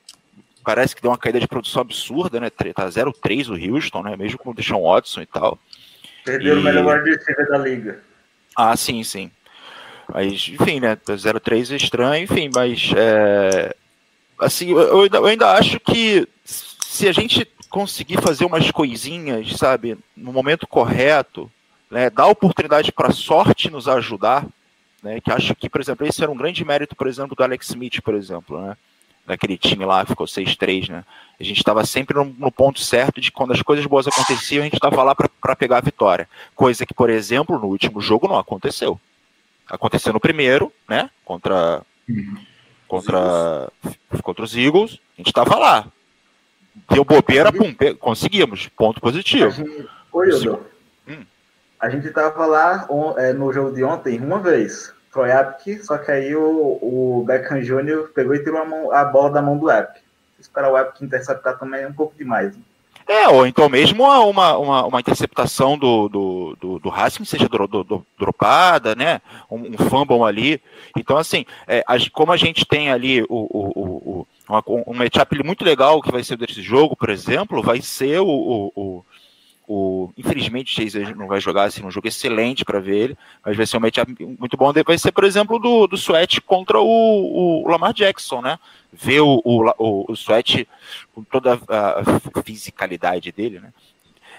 parece que deu uma caída de produção absurda, né? Tá 0-3 o Houston, né? Mesmo com o Deshaun Watson e tal. Perderam e... o melhor guarda da liga. Ah, sim, sim. Mas, enfim, né? 0-3 é estranho, enfim, mas é, assim, eu ainda, eu ainda acho que se a gente conseguir fazer umas coisinhas, sabe, no momento correto, né, dar oportunidade para a sorte nos ajudar, né, que acho que, por exemplo, esse era um grande mérito, por exemplo, do Alex Smith, por exemplo, né, daquele time lá ficou 6-3, né, a gente estava sempre no, no, ponto certo de quando as coisas boas aconteciam, a gente estava lá para pegar a vitória, coisa que, por exemplo, no último jogo não aconteceu aconteceu no primeiro, né? Contra, contra, contra os Eagles. A gente estava lá. deu bobeira, pum, conseguimos, ponto positivo. Gente, Oi, hum. a gente tava lá é, no jogo de ontem uma vez, Troy Epic, só que aí o, o Beckham Jr. pegou e tirou a, mão, a bola da mão do Epic. Esperar o Epic interceptar também é um pouco demais. É, ou então mesmo uma, uma, uma interceptação do, do, do, do Racing seja do, do, do, dropada, né? Um, um fumble ali. Então, assim, é, como a gente tem ali o, o, o, uma, um matchup muito legal que vai ser desse jogo, por exemplo, vai ser o, o, o infelizmente o Chase não vai jogar assim, um jogo excelente para ver ele, mas vai ser um matchup muito bom. Vai ser, por exemplo, do, do Sweat contra o, o Lamar Jackson, né? Ver o, o, o Sweat com toda a fisicalidade dele, né?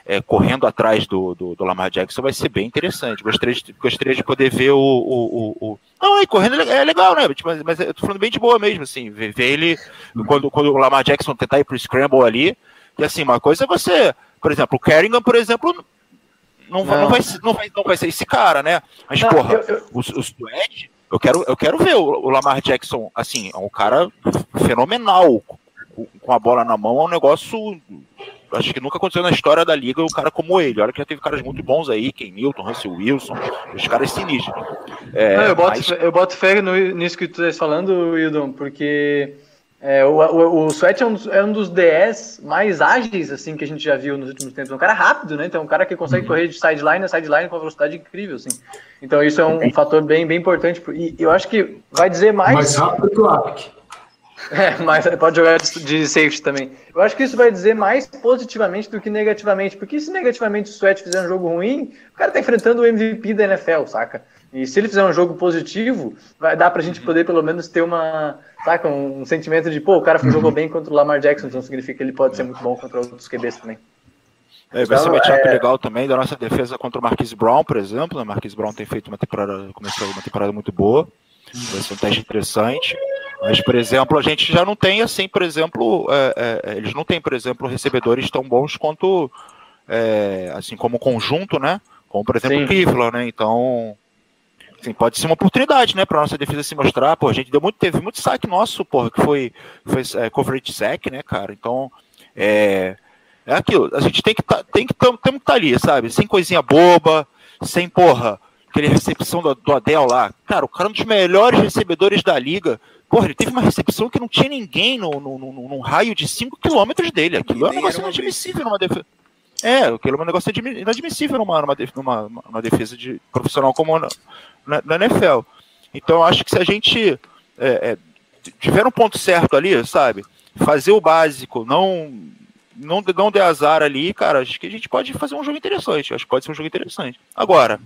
É, correndo atrás do, do, do, Lamar Jackson vai ser bem interessante. Gostaria de, gostaria de poder ver o. o, o, o... Não, aí, correndo é legal, né? Mas, mas eu tô falando bem de boa mesmo, assim. Ver, ver ele quando, quando o Lamar Jackson tentar ir pro Scramble ali. E assim, uma coisa é você por exemplo, o Kerrigan, por exemplo, não, não. não, vai, não, vai, não vai ser esse cara, né? Mas, não, porra, eu, eu... os, os eu quero, eu quero ver o, o, Lamar Jackson, assim, é um cara fenomenal. Com, a bola na mão é um negócio. Acho que nunca aconteceu na história da liga um cara como ele. Olha que já teve caras muito bons aí, Ken Newton, Russell Wilson, os caras sinistros. É, eu, boto, mas... eu boto fé no, nisso que tu estás falando, Wildon, porque é, o, o, o Sweat é um, dos, é um, dos DS mais ágeis assim que a gente já viu nos últimos tempos. É um cara rápido, né? Então, é um cara que consegue uhum. correr de sideline a sideline com uma velocidade incrível, assim. Então, isso é um, fator bem, bem importante. E eu acho que vai dizer mais. Mais rápido que o Apic. É, mas pode jogar de safety também. Eu acho que isso vai dizer mais positivamente do que negativamente. Porque se negativamente o Sweat fizer um jogo ruim, o cara tá enfrentando o MVP da NFL, saca? E se ele fizer um jogo positivo, vai dar pra gente uhum. poder pelo menos ter uma, saca, um, sentimento de, pô, o cara jogou uhum. bem contra o Lamar Jackson, então significa que ele pode ser muito bom contra outros QBs também. É, vai ser um matchup é... legal também da nossa defesa contra o Marquis Brown, por exemplo. O Marquis Brown tem feito uma temporada, começou uma temporada muito boa. Vai ser um teste interessante. Mas, por exemplo, a gente já não tem, assim, por exemplo, é, é, eles não têm, por exemplo, recebedores tão bons quanto, é, assim, como conjunto, né? Como, por exemplo, o Cleveland, né? Então, Assim, pode ser uma oportunidade, né, para nossa defesa se mostrar. Pô, a gente deu muito, teve muito saque nosso, porra, que foi, foi é, coverage sack, né, cara? Então, é, é aquilo. A gente tem que tá, tem que tem que estar tá ali, sabe? Sem coisinha boba, sem porra, aquele recepção do, do Adel lá. Cara, o cara é um dos melhores recebedores da liga. Porra, ele teve uma recepção que não tinha ninguém no, no, no, num raio de 5 km dele. Aquilo é um negócio inadmissível numa defesa. É, aquilo é um negócio inadmissível numa, numa, numa, defesa de profissional como na, na, na NFL. Então, acho que se a gente é, é, tiver um ponto certo ali, sabe? Fazer o básico, não, não, não der azar ali, cara, acho que a gente pode fazer um jogo interessante. Acho que pode ser um jogo interessante. Agora,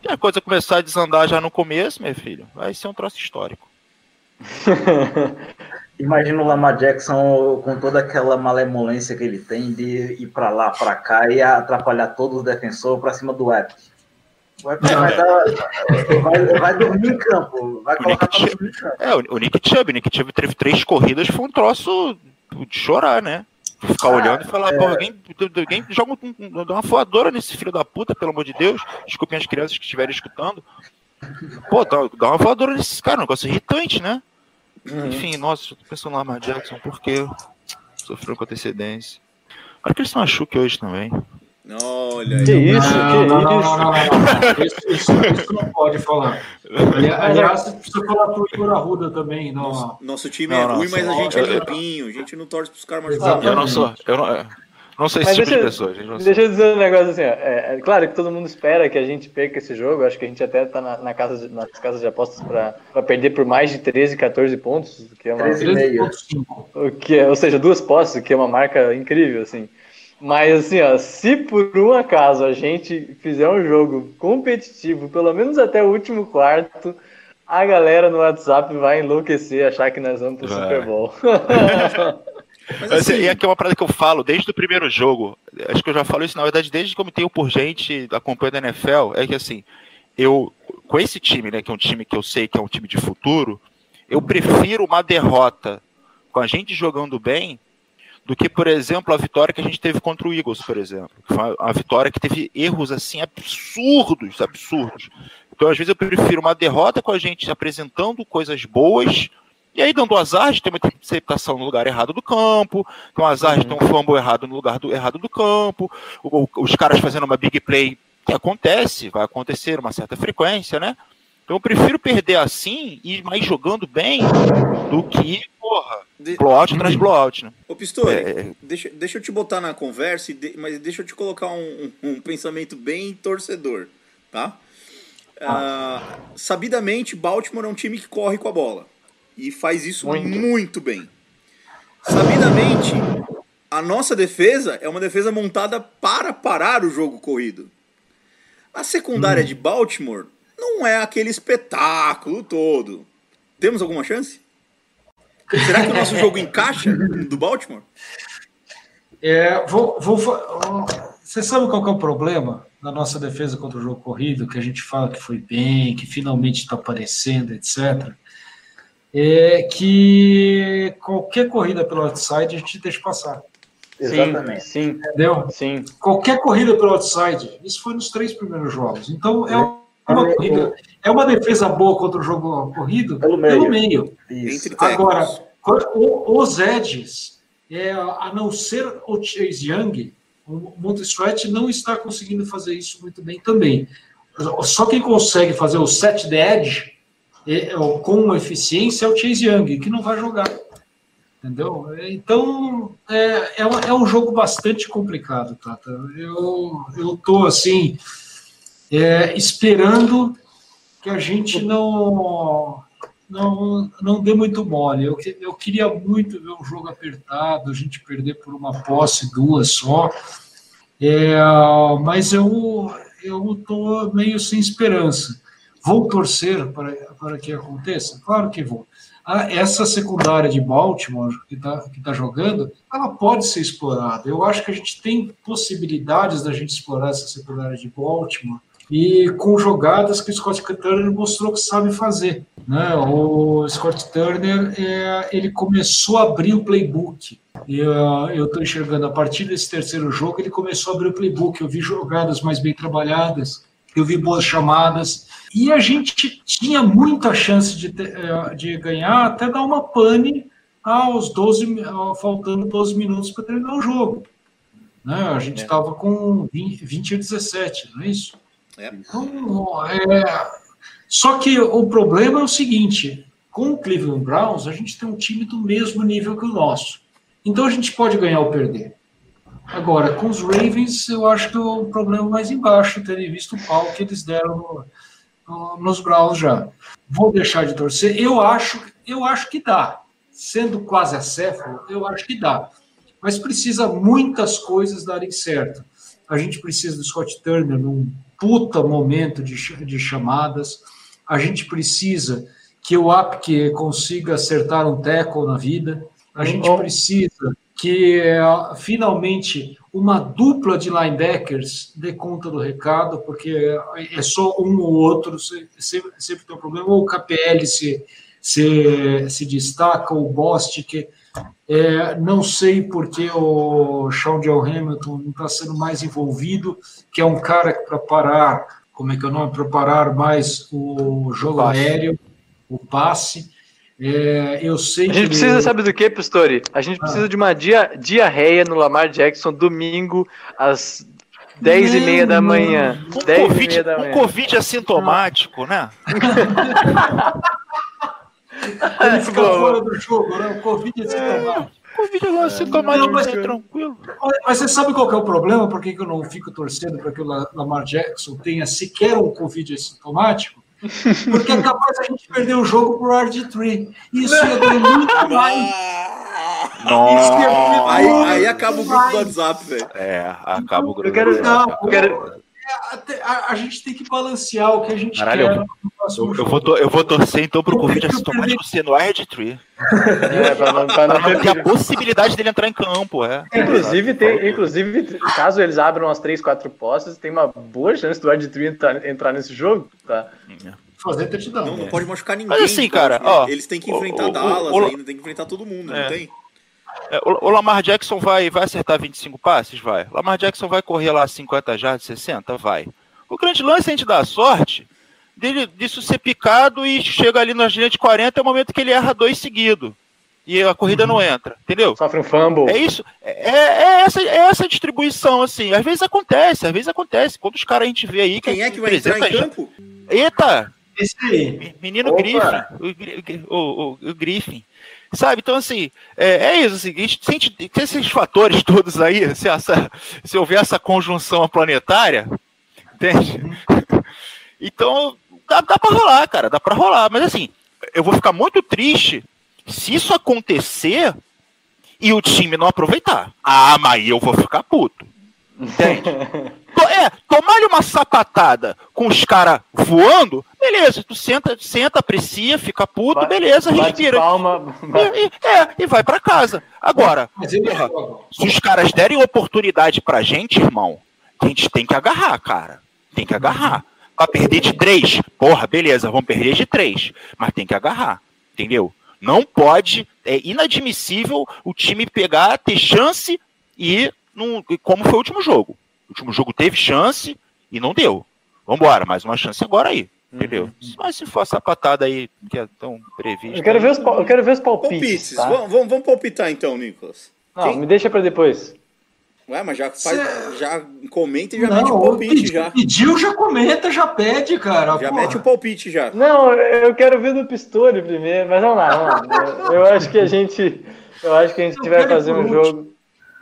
se a coisa começar a desandar já no começo, meu filho, vai ser um troço histórico. Imagina o Lamar Jackson com toda aquela malemolência que ele tem de ir para lá, para cá e atrapalhar todos os defensores para cima do Epic. O Epic vai, é. dar, vai, vai, dormir em campo, vai colocar para dormir em campo. É, o Nick Chubb, o Nick Chubb teve três corridas, foi um troço de chorar, né? Ficar ah, olhando e falar, é... alguém, alguém joga um, dá uma voadora nesse filho da puta, pelo amor de Deus. Desculpem as crianças que estiverem escutando. Pô, dá, dá uma voadora nesses caras, um negócio irritante, né? Uhum. Enfim, nossa, tô pensando no Lamar Jackson, porque sofreu com antecedência. Olha que eles se machuque hoje também. Olha Que isso, não, que não, isso? Não, não, não, não, Isso, isso, isso, não pode falar. Aliás, precisa falar pro Igor Arruda também. Não. Nosso, nosso time é ruim, mas a gente é limpinho. A gente não torce pros caras machucados. Eu não sou. Eu não. Não sei se tipo deixa, de pessoa. Gente deixa eu dizer um negócio assim, ó. É, é, claro que todo mundo espera que a gente perca esse jogo. Acho que a gente até tá na, na casa de, nas casas de apostas para perder por mais de 13, 14 pontos, que é uma. 13,5. Que é, ou seja, duas posses, que é uma marca incrível, assim. Mas assim, ó, se por um acaso a gente fizer um jogo competitivo, pelo menos até o último quarto, a galera no WhatsApp vai enlouquecer, achar que nós vamos pro vai. Super Bowl. Mas, assim, e aqui é uma parada que eu falo desde o primeiro jogo. Acho que eu já falo isso, na verdade, desde que eu me tenho por gente acompanhando a NFL, é que assim, eu, com esse time, né, que é um time que eu sei que é um time de futuro, eu prefiro uma derrota com a gente jogando bem do que, por exemplo, a vitória que a gente teve contra o Eagles, por exemplo. Que foi uma vitória que teve erros assim absurdos, absurdos. Então, às vezes, eu prefiro uma derrota com a gente apresentando coisas boas E aí, dando azar de ter uma interceptação no lugar errado do campo, com azar de ter um fumble errado no lugar do, errado do campo, o, os caras fazendo uma big play que acontece, vai acontecer uma certa frequência, né? Então eu prefiro perder assim e mais jogando bem do que, porra, De- blowout atrás de blowout, né? Ô Pistori, É. deixa, deixa eu te botar na conversa, e de- mas deixa eu te colocar um, um- um pensamento bem torcedor, tá? Ah, sabidamente, Baltimore é um time que corre com a bola. E faz isso Muito. muito, bem. Sabidamente, a nossa defesa é uma defesa montada para parar o jogo corrido. A secundária de Baltimore não é aquele espetáculo todo. Temos alguma chance? Será que o nosso jogo encaixa do Baltimore? É, vou, vou, você sabe qual é o problema da nossa defesa contra o jogo corrido, que a gente fala que foi bem, que finalmente está aparecendo, etc. É que qualquer corrida pelo outside a gente deixa passar, Exatamente. Sim, sim, entendeu? sim. Qualquer corrida pelo outside, isso foi nos três primeiros jogos. Então é uma É. corrida, é uma defesa boa contra o jogo corrido Pelo meio. Pelo meio. Agora, os edges, é, a não ser o Chase Young, o Montessuet não está conseguindo fazer isso muito bem também. Só quem consegue fazer o set the edge é, é, com eficiência é o Chase Young, que não vai jogar. Entendeu? Então, é, é, um- é um jogo bastante complicado, Tata. Eu estou, assim, é, esperando que a gente não não, não dê muito mole. Eu, eu queria muito ver um jogo apertado, a gente perder por uma posse, duas só. É, mas eu eu estou meio sem esperança. Vou torcer para, para que aconteça? Claro que vou. Ah, essa secundária de Baltimore que está que tá jogando, ela pode ser explorada. Eu acho que a gente tem possibilidades da gente explorar essa secundária de Baltimore e com jogadas que o Scott Turner mostrou que sabe fazer. Né? O Scott Turner é, ele começou a abrir o playbook. Ah, eu estou enxergando a partir desse terceiro jogo ele começou a abrir o playbook. Eu vi jogadas mais bem trabalhadas, eu vi boas chamadas e a gente tinha muita chance de, ter- eh, de ganhar até dar uma pane aos 12, mi- ah, faltando 12 minutos para terminar o jogo. Né? A gente estava com 20, 20 a 17, não é isso? É. Então, é, só que o problema é o seguinte: com o Cleveland Browns, a gente tem um time do mesmo nível que o nosso. Então a gente pode ganhar ou perder. Agora, com os Ravens, eu acho que o problema mais embaixo, terem visto o pau que eles deram no- no- nos Browns já. Vou deixar de torcer. Eu acho, eu acho que dá. Sendo quase acéfalo, eu acho que dá. Mas precisa muitas coisas darem certo. A gente precisa do Scott Turner num puta momento de, de chamadas. A gente precisa que o Apke consiga acertar um tackle na vida. A gente precisa que eh, finalmente uma dupla de linebackers dê conta do recado, porque é só um ou outro, se- sempre, sempre tem um problema, ou o KPL se, se, se destaca, ou o Bostic. É, não sei porque o Sean John Hamilton não está sendo mais envolvido, que é um cara para parar, como é que é o nome? Para parar mais o jogo Passe. aéreo, o passe. É, eu sei A gente que precisa, sabe do que, Pistori? A gente precisa de uma dia, diarreia no Lamar Jackson domingo às 10 e meia da manhã. Um 10 e COVID, meia da um manhã. COVID assintomático, né? ele fica Boa. fora do jogo, né? O Covid é sintomático. Covid assintomático, Não, mas- é tranquilo. Mas você sabe qual que é o problema? Por que, que eu não fico torcendo para que o La- Lamar Jackson tenha sequer um Covid assintomático? Porque é capaz a gente perder o jogo pro RG3. Isso ia doer muito mais. Doer Aí, aí acaba o grupo do WhatsApp, velho. É, acaba o grupo. Eu quero- Não, Eu quero- é, até- a, a gente tem que balancear o que a gente Caralho, quer eu- vou eu vou torcer então pro Covid assintomático ser no RG3. É, pra não, pra não Pra não ter a possibilidade dele entrar em campo, é. Inclusive, tem, inclusive, caso eles abram umas 3, 4 postas, tem uma boa chance do Ed 3 entrar, entrar nesse jogo, tá? fazer touchdown. Não, não É. pode machucar ninguém. Mas assim, cara, ó, Eles têm que enfrentar o- o- Dallas o- ainda, tem que enfrentar todo mundo, É. não tem? É, o, o Lamar Jackson vai, vai acertar 25 passes? Vai. Lamar Jackson vai correr lá 50 jardas, 60? Vai. O grande lance é a gente dar sorte dele, disso ser picado e chega ali na linha de 40, é o momento que ele erra dois seguidos. E a corrida uhum. não entra, entendeu? Sofre um fumble. É isso. É, é, essa, é essa distribuição, assim. Às vezes acontece, às vezes acontece. Quantos caras a gente vê aí que. Quem é que vai entrar em campo? Eita! Esse aí. Menino Opa. Griffin. O, o, o, o Griffin. Sabe? Então, assim, é, é isso. Assim, a gente tem esses fatores todos aí, se, essa, se houver essa conjunção planetária, entende? Então, dá, dá pra rolar, cara, dá pra rolar. Mas, assim, eu vou ficar muito triste se isso acontecer e o time não aproveitar. Ah, mas eu vou ficar puto. Entende? é, tomar-lhe uma sapatada com os caras voando, beleza, tu senta, senta, aprecia, fica puto, vai, beleza, respira. Palma, e, e, é, e vai para casa. Agora, porra, se os caras derem oportunidade pra gente, irmão, a gente tem que agarrar, cara. Tem que agarrar. Pra perder de três, porra, beleza, vamos perder de três. Mas tem que agarrar, entendeu? Não pode, é inadmissível o time pegar, ter chance e, num, como foi o último jogo. O último jogo teve chance e não deu. Vambora, mais uma chance agora aí. Entendeu? Uhum. Mas se for essa patada aí que é tão prevista. Eu quero ver os, eu quero ver os palpites. palpites. Tá? Vamos, vamos, vamos palpitar então, Nicolas. Não, Quem? me deixa para depois. Ué, mas já, faz, já comenta e já não, mete o palpite pedi, já. Pediu, já comenta, já pede, cara. Já porra. mete o palpite já. Não, eu quero ver do Pistori primeiro, mas vamos lá, vamos lá. Eu, acho que a gente. Eu acho que a gente vai fazer um jogo.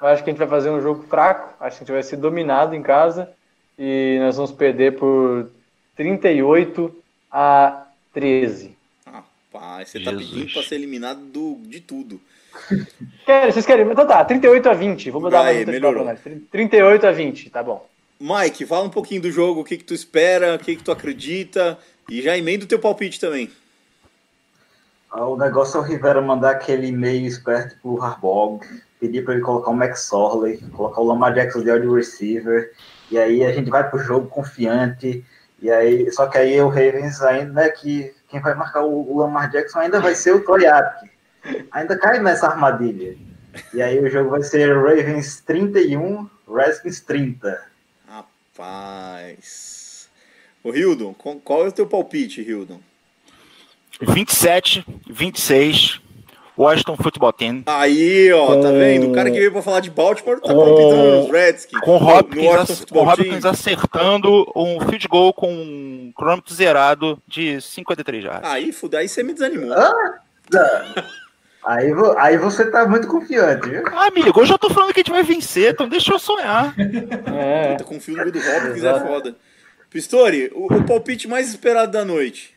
Eu acho que a gente vai fazer um jogo fraco. Acho que a gente vai ser dominado em casa. E nós vamos perder por 38 a 13. Rapaz, você Jesus. tá pedindo pra ser eliminado do, de tudo. Querem, vocês querem? Então tá, 38 a 20. Vou mudar Vai, mais 38 a 20, tá bom. Mike, fala um pouquinho do jogo, o que, que tu espera, o que, que tu acredita, e já emenda o teu palpite também. Ah, o negócio é o Rivera mandar aquele e-mail esperto pro Harbog, pedir para ele colocar o Max Orley, colocar o Lamar Jackson de wide receiver, e aí a gente vai pro jogo confiante, e aí, só que aí o Ravens ainda, né, que quem vai marcar o, Lamar Jackson ainda vai ser o Toyapke ainda cai nessa armadilha. E aí o jogo vai ser Ravens 31, Redskins 30. Rapaz. Ô Hildon, qual é o teu palpite, Hildon? 27, 26, Washington Football Team. Aí, ó, tá vendo? O cara que veio pra falar de Baltimore tá palpitando nos Redskins. Com o Hopkins, com Hopkins acertando um field goal com um cronômetro zerado de 53 já. Aí, fuda, aí você me desanimou. Ah, Aí, aí você tá muito confiante, viu? amigo, eu já tô falando que a gente vai vencer, então deixa eu sonhar. É. Tá confio no do Hopkins, é foda. Pistori, o, o, palpite mais esperado da noite.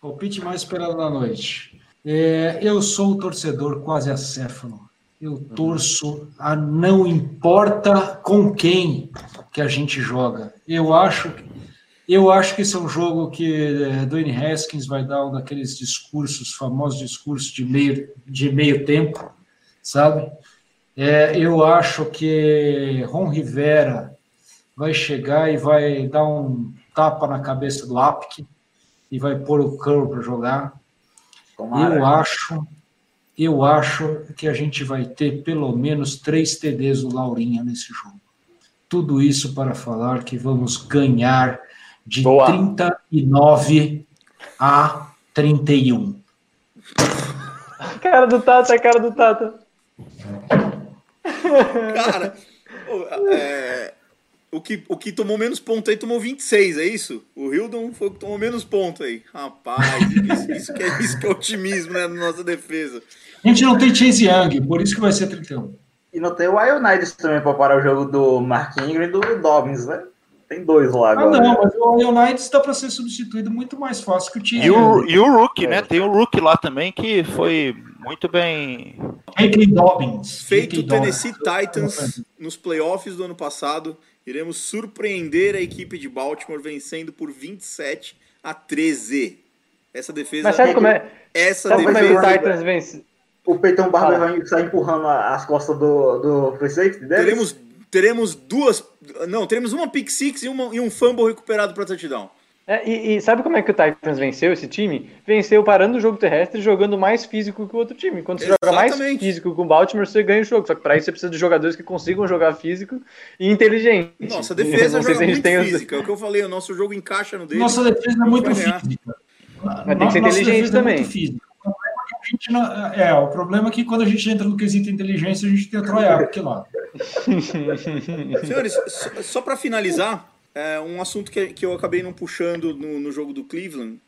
Palpite mais esperado da noite. É, eu sou o torcedor quase acéfalo. Eu torço a não importa com quem que a gente joga. Eu acho eu acho que esse é um jogo que é, Dwayne Haskins vai dar um daqueles discursos, famosos discursos de meio, de meio tempo, sabe? É, eu acho que Ron Rivera vai chegar e vai dar um tapa na cabeça do Apk e vai pôr o Curl para jogar. Tomara. Eu acho, eu acho que a gente vai ter pelo menos três TDs do Laurinha nesse jogo. Tudo isso para falar que vamos ganhar de Boa. 39 a 31. Cara do Tata, cara do Tata. Cara, é, o, que, o que tomou menos ponto aí tomou 26, é isso? O Hildon foi o que tomou menos ponto aí. Rapaz, isso, isso, que, é, isso que é otimismo né, na nossa defesa. A gente não tem Chase Young, por isso que vai ser 31. E não tem o Ionides também para parar o jogo do Mark Ingram e do Dobbins, né? Tem dois lá agora. Ah, não, mas o Leonidas está para ser substituído muito mais fácil que o time. E o, e o Rook, né? Tem o Rook lá também que foi muito bem. Henry Dobbins. Feito o Tennessee Titans nos playoffs do ano passado. Iremos surpreender a equipe de Baltimore vencendo por 27 a 13. Essa defesa. Mas sabe como é? Essa sabe defesa. Como é que o Titans vence? O Peyton Barber vai sair empurrando as costas do, do free safety deles? Teremos teremos duas. Não, teremos uma pick six e, uma, e um fumble recuperado para touchdown. É, e, e, sabe como é que o Titans venceu esse time? Venceu parando o jogo terrestre jogando mais físico que o outro time. Quando você Exatamente. joga mais físico com o Baltimore, você ganha o jogo. Só que para isso você precisa de jogadores que consigam jogar físico e inteligente. Nossa, a defesa joga muito física. Os... É o que eu falei, o nosso jogo encaixa no dele. Nossa defesa é muito física. Mas tem que ser inteligente é também. É, não, é, o problema é que quando a gente entra no quesito inteligência, a gente tem a Troiaco aqui lá. Senhores, só, só para finalizar, é, um assunto que, que eu acabei não puxando no, no jogo do Cleveland,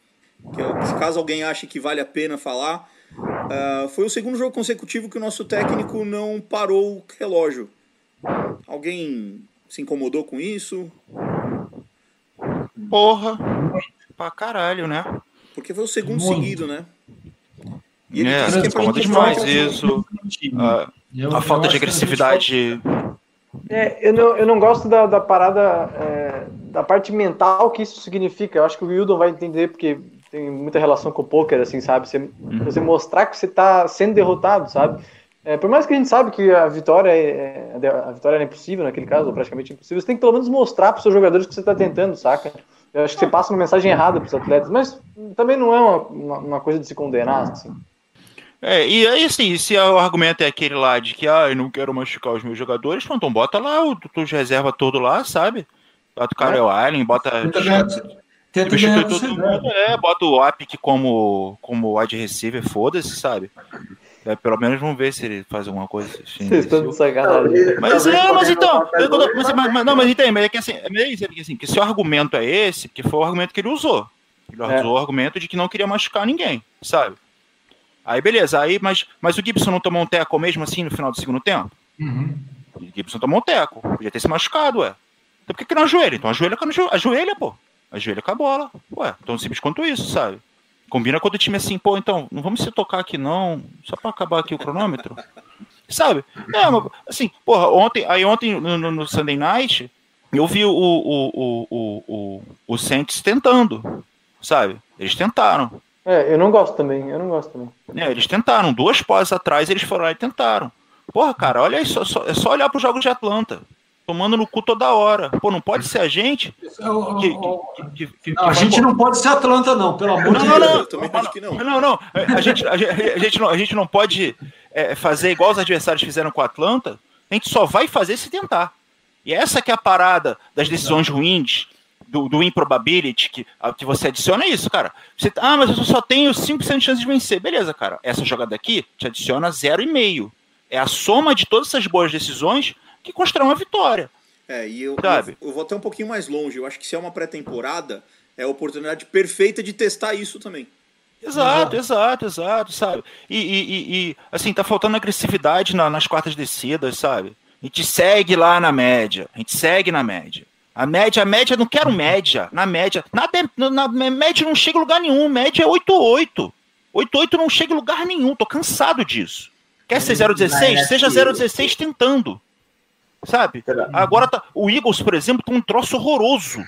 que é, caso alguém ache que vale a pena falar, uh, foi o segundo jogo consecutivo que o nosso técnico não parou o relógio. Alguém se incomodou com isso? Porra, pra caralho, né? Porque foi o segundo Muito. seguido, né? E ele é, disse que é demais isso. A, a falta de agressividade é, eu, não, eu não gosto da, da parada, é, da parte mental que isso significa. Eu acho que o Wildon vai entender, porque tem muita relação com o poker, assim, sabe? Você, uhum. você mostrar que você está sendo derrotado, sabe? É, por mais que a gente sabe que a vitória é, é a vitória é impossível naquele caso, ou praticamente impossível, você tem que pelo menos mostrar para os seus jogadores que você está tentando, saca? Eu acho que você passa uma mensagem errada para os atletas, mas também não é uma, uma, uma coisa de se condenar, assim. É, e aí, assim, se o argumento é aquele lá de que, ah, eu não quero machucar os meus jogadores, então bota lá o tu reserva todo lá, sabe? Bota o Karel é. Allen, bota. Tenta ganhar todo mundo, é, bota o Apic como, como wide receiver, foda-se, sabe? É, pelo menos vamos ver se ele faz alguma coisa assim. Vocês estão de sacanagem. Mas é, mas então. mas, mas, não, mas entende, mas é que assim, é isso, é que, assim, que se o argumento é esse, que foi o argumento que ele usou. Ele é. usou o argumento de que não queria machucar ninguém, sabe? Aí beleza, aí, mas, mas o Gibson não tomou um teco mesmo assim no final do segundo tempo? Uhum. O Gibson tomou um teco. Podia ter se machucado, ué. Então por que, que não ajoelha? Então ajoelha, ajoelha, pô. Ajoelha com a bola. Ué, tão simples quanto isso, sabe? Combina quando o time é assim, pô, então, não vamos se tocar aqui não, só para acabar aqui o cronômetro. sabe? É, mas, assim, porra, ontem, aí ontem no, no, no Sunday Night, eu vi o, o, o, o, o, o Saints tentando, sabe? Eles tentaram. É, eu não gosto também, eu não gosto também. É, eles tentaram, duas pós atrás eles foram lá e tentaram. Porra, cara, olha isso, só, é só olhar para os jogos de Atlanta. Tomando no cu toda hora. Pô, não pode ser a gente. Que, que, que, não, a gente não pode ser Atlanta, não, pelo amor de Deus. Não, não, não. A gente, a, gente, não, a gente não pode é, fazer igual os adversários fizeram com o Atlanta. A gente só vai fazer se tentar. E essa que é a parada das decisões ruins, do, do improbability, que, que você adiciona isso, cara. Você, ah, mas eu só tenho 5% de chance de vencer. Beleza, cara. Essa jogada aqui te adiciona 0,5. É a soma de todas essas boas decisões que constrói uma vitória. É, e eu, eu, eu, vou até um pouquinho mais longe. Eu acho que se é uma pré-temporada, é a oportunidade perfeita de testar isso também. Exato, exato, exato, sabe? E, e, e, assim, tá faltando agressividade na, nas quartas descidas, sabe? A gente segue lá na média. A gente segue na média. A média, a média, não quero média. Na média, na, na, na média não chega em lugar nenhum. Média é 8,8. 8,8 não chega em lugar nenhum. Tô cansado disso. Quer ser 0,16? Seja 0,16 tentando. Sabe? Agora tá, o Eagles, por exemplo, tem um troço horroroso.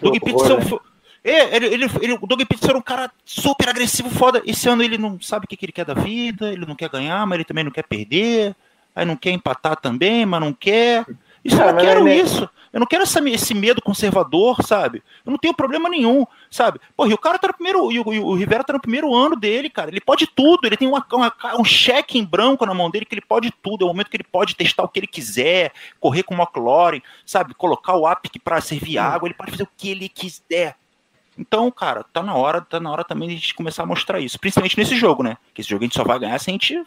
Doug Peterson. Né? É, ele, ele, ele, o Doug Peterson era um cara super agressivo, foda. Esse ano ele não sabe o que, que ele quer da vida, ele não quer ganhar, mas ele também não quer perder. Aí não quer empatar também, mas não quer. Isso, eu não quero isso. Eu não quero essa, esse medo conservador, sabe? Eu não tenho problema nenhum, sabe? Pô, e o cara tá no primeiro. O, o, Rivera tá no primeiro ano dele, cara. Ele pode tudo. Ele tem uma, uma, um cheque em branco na mão dele que ele pode tudo. É o momento que ele pode testar o que ele quiser, correr com o McLaurin, sabe? Colocar o APIC para servir água. Ele pode fazer o que ele quiser. Então, cara, tá na hora, tá na hora também de a gente começar a mostrar isso. Principalmente nesse jogo, né? Que esse jogo a gente só vai ganhar se a gente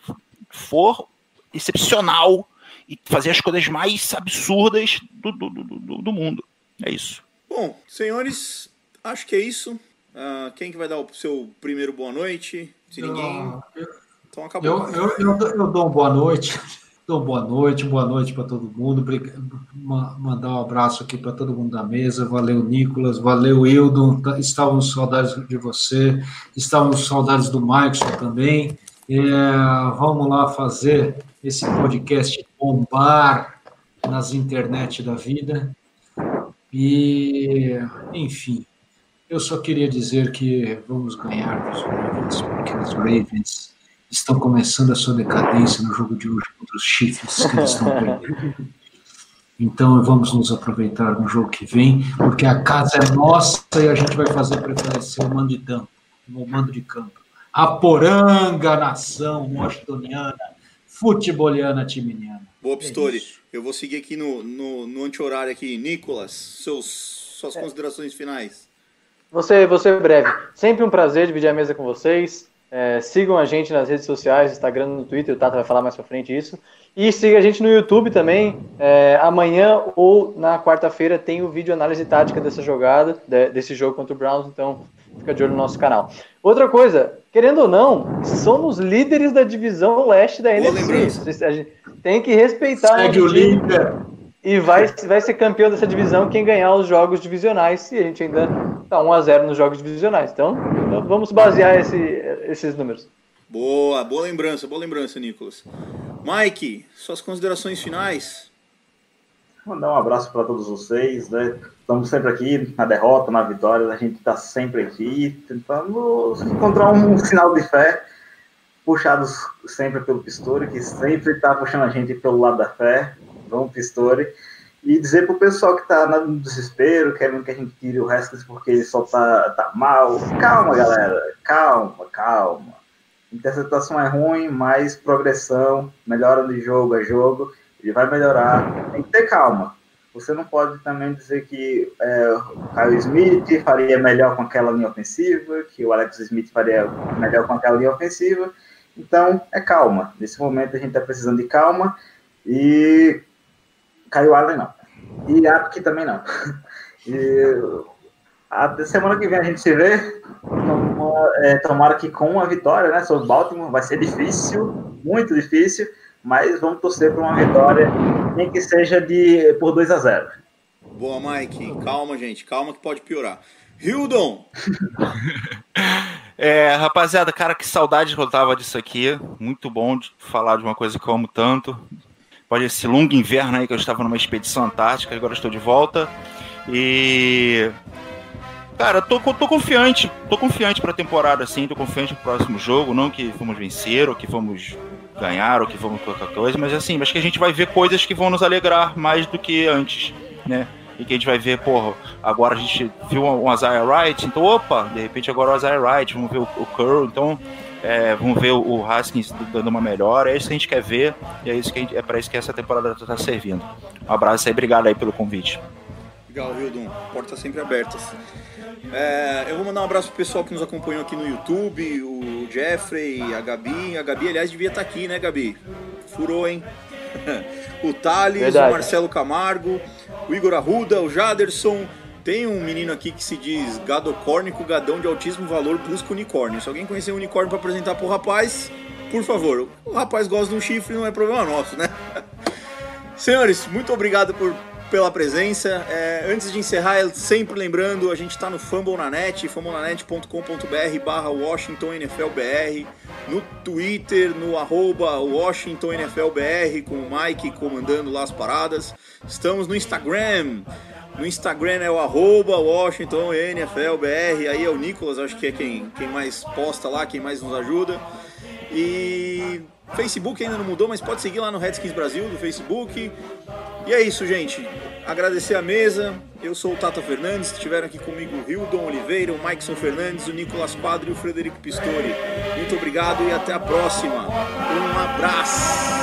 for excepcional e fazer as coisas mais absurdas do, do, do, do mundo. É isso. Bom, senhores, acho que é isso. Uh, quem que vai dar o seu primeiro boa noite? Se ninguém. então acabou. Eu, eu, eu, eu dou uma boa noite. Dou boa noite, boa noite para todo mundo. Mandar um abraço aqui para todo mundo da mesa. Valeu, Nicolas. Valeu, Hildon. Tá, estávamos saudades de você. Estávamos saudades do Maicon também. É, vamos lá fazer esse podcast bombar nas internet da vida. E, enfim, eu só queria dizer que vamos ganhar dos Ravens, porque os Ravens estão começando a sua decadência no jogo de hoje contra os Chiefs, que eles estão perdendo. Então vamos nos aproveitar no jogo que vem, porque a casa é nossa e a gente vai fazer prevalecer o mando de campo, o mando de campo. A poranga nação washingtoniana, futeboliana, timiniana. Boa, Pistori. É eu vou seguir aqui no, no, no anti-horário aqui. Nicolas, seus, suas é. considerações finais. Você, você breve. Sempre um prazer dividir a mesa com vocês. É, sigam a gente nas redes sociais, Instagram, no Twitter, o Tata vai falar mais pra frente isso. E siga a gente no YouTube também. É, amanhã ou na quarta-feira tem o vídeo análise tática dessa jogada, de, desse jogo contra o Browns, então fica de olho no nosso canal. Outra coisa, querendo ou não, somos líderes da divisão leste da NFC. A gente tem que respeitar Segue o líder. E vai, vai ser campeão dessa divisão quem ganhar os jogos divisionais, e a gente ainda tá 1 a 0 nos jogos divisionais. Então, vamos basear esse, esses números. Boa, boa lembrança, boa lembrança, Nicolas. Mike, suas considerações finais? Mandar um abraço para todos vocês, né? Estamos sempre aqui na derrota, na vitória, a gente está sempre aqui tentando encontrar um sinal de fé, puxados sempre pelo Pistori, que sempre está puxando a gente pelo lado da fé. Vamos, Pistori e dizer pro pessoal que tá no desespero, querendo que a gente tire o resto porque só tá, tá mal. Calma, galera. Calma, calma. Interceptação é ruim, mas progressão, melhora de jogo a jogo, ele vai melhorar. Tem que ter calma. Você não pode também dizer que é, o Kyle Smith faria melhor com aquela linha ofensiva, que o Alex Smith faria melhor com aquela linha ofensiva. Então, é calma. Nesse momento a gente está precisando de calma e Caio Allen não. E Apk também não. E a semana que vem a gente se vê. é, tomara que com uma vitória, né? Sobre Baltimore vai ser difícil, muito difícil, mas vamos torcer por uma vitória, nem que seja de por 2 a 0 Boa, Mike. Calma, gente. Calma que pode piorar. Hildon! é, rapaziada, cara, que saudade que eu tava disso aqui. Muito bom de falar de uma coisa que eu amo tanto após esse longo inverno aí que eu estava numa expedição antártica, agora estou de volta. E. Cara, tô, tô confiante, tô confiante pra temporada, assim, tô confiante pro próximo jogo, não que vamos vencer, ou que vamos ganhar, ou que vamos qualquer coisa, mas assim, acho que a gente vai ver coisas que vão nos alegrar mais do que antes, né? E que a gente vai ver, porra, agora a gente viu um Isaiah Wright, então, opa, de repente agora o Isaiah Wright, vamos ver o, o Curl, então é, vamos ver o Haskins dando uma melhora. É isso que a gente quer ver e é, isso que gente, é para isso que essa temporada está servindo. Um abraço aí, obrigado aí pelo convite. Legal, Hildon. Portas sempre abertas. É, eu vou mandar um abraço pro pessoal que nos acompanhou aqui no YouTube, o Jeffrey, a Gabi. A Gabi, aliás, devia estar tá aqui, né, Gabi? Furou, hein? o Thales, Verdade. o Marcelo Camargo, o Igor Arruda, o Jaderson, tem um menino aqui que se diz gadocórnico, gadão de autismo, valor, busca unicórnio. Se alguém conhecer um unicórnio para apresentar pro rapaz, por favor. O rapaz gosta de um chifre, não é problema nosso, né? Senhores, muito obrigado por, pela presença. É, antes de encerrar, sempre lembrando, a gente está no Fumble na net, fumblenanet.com.br barra Washington NFLBR, no Twitter, no arroba Washington com o Mike comandando lá as paradas. Estamos no Instagram, no Instagram é o arroba Washington aí é o Nicolas, acho que é quem, quem mais posta lá, quem mais nos ajuda. E Facebook ainda não mudou, mas pode seguir lá no Redskins Brasil do Facebook. E é isso, gente. Agradecer a mesa. Eu sou o Tato Fernandes. Estiveram aqui comigo o Hildon Oliveira, o Maikson Fernandes, o Nicolas Quadro e o Frederico Pistori. Muito obrigado e até a próxima. Um abraço.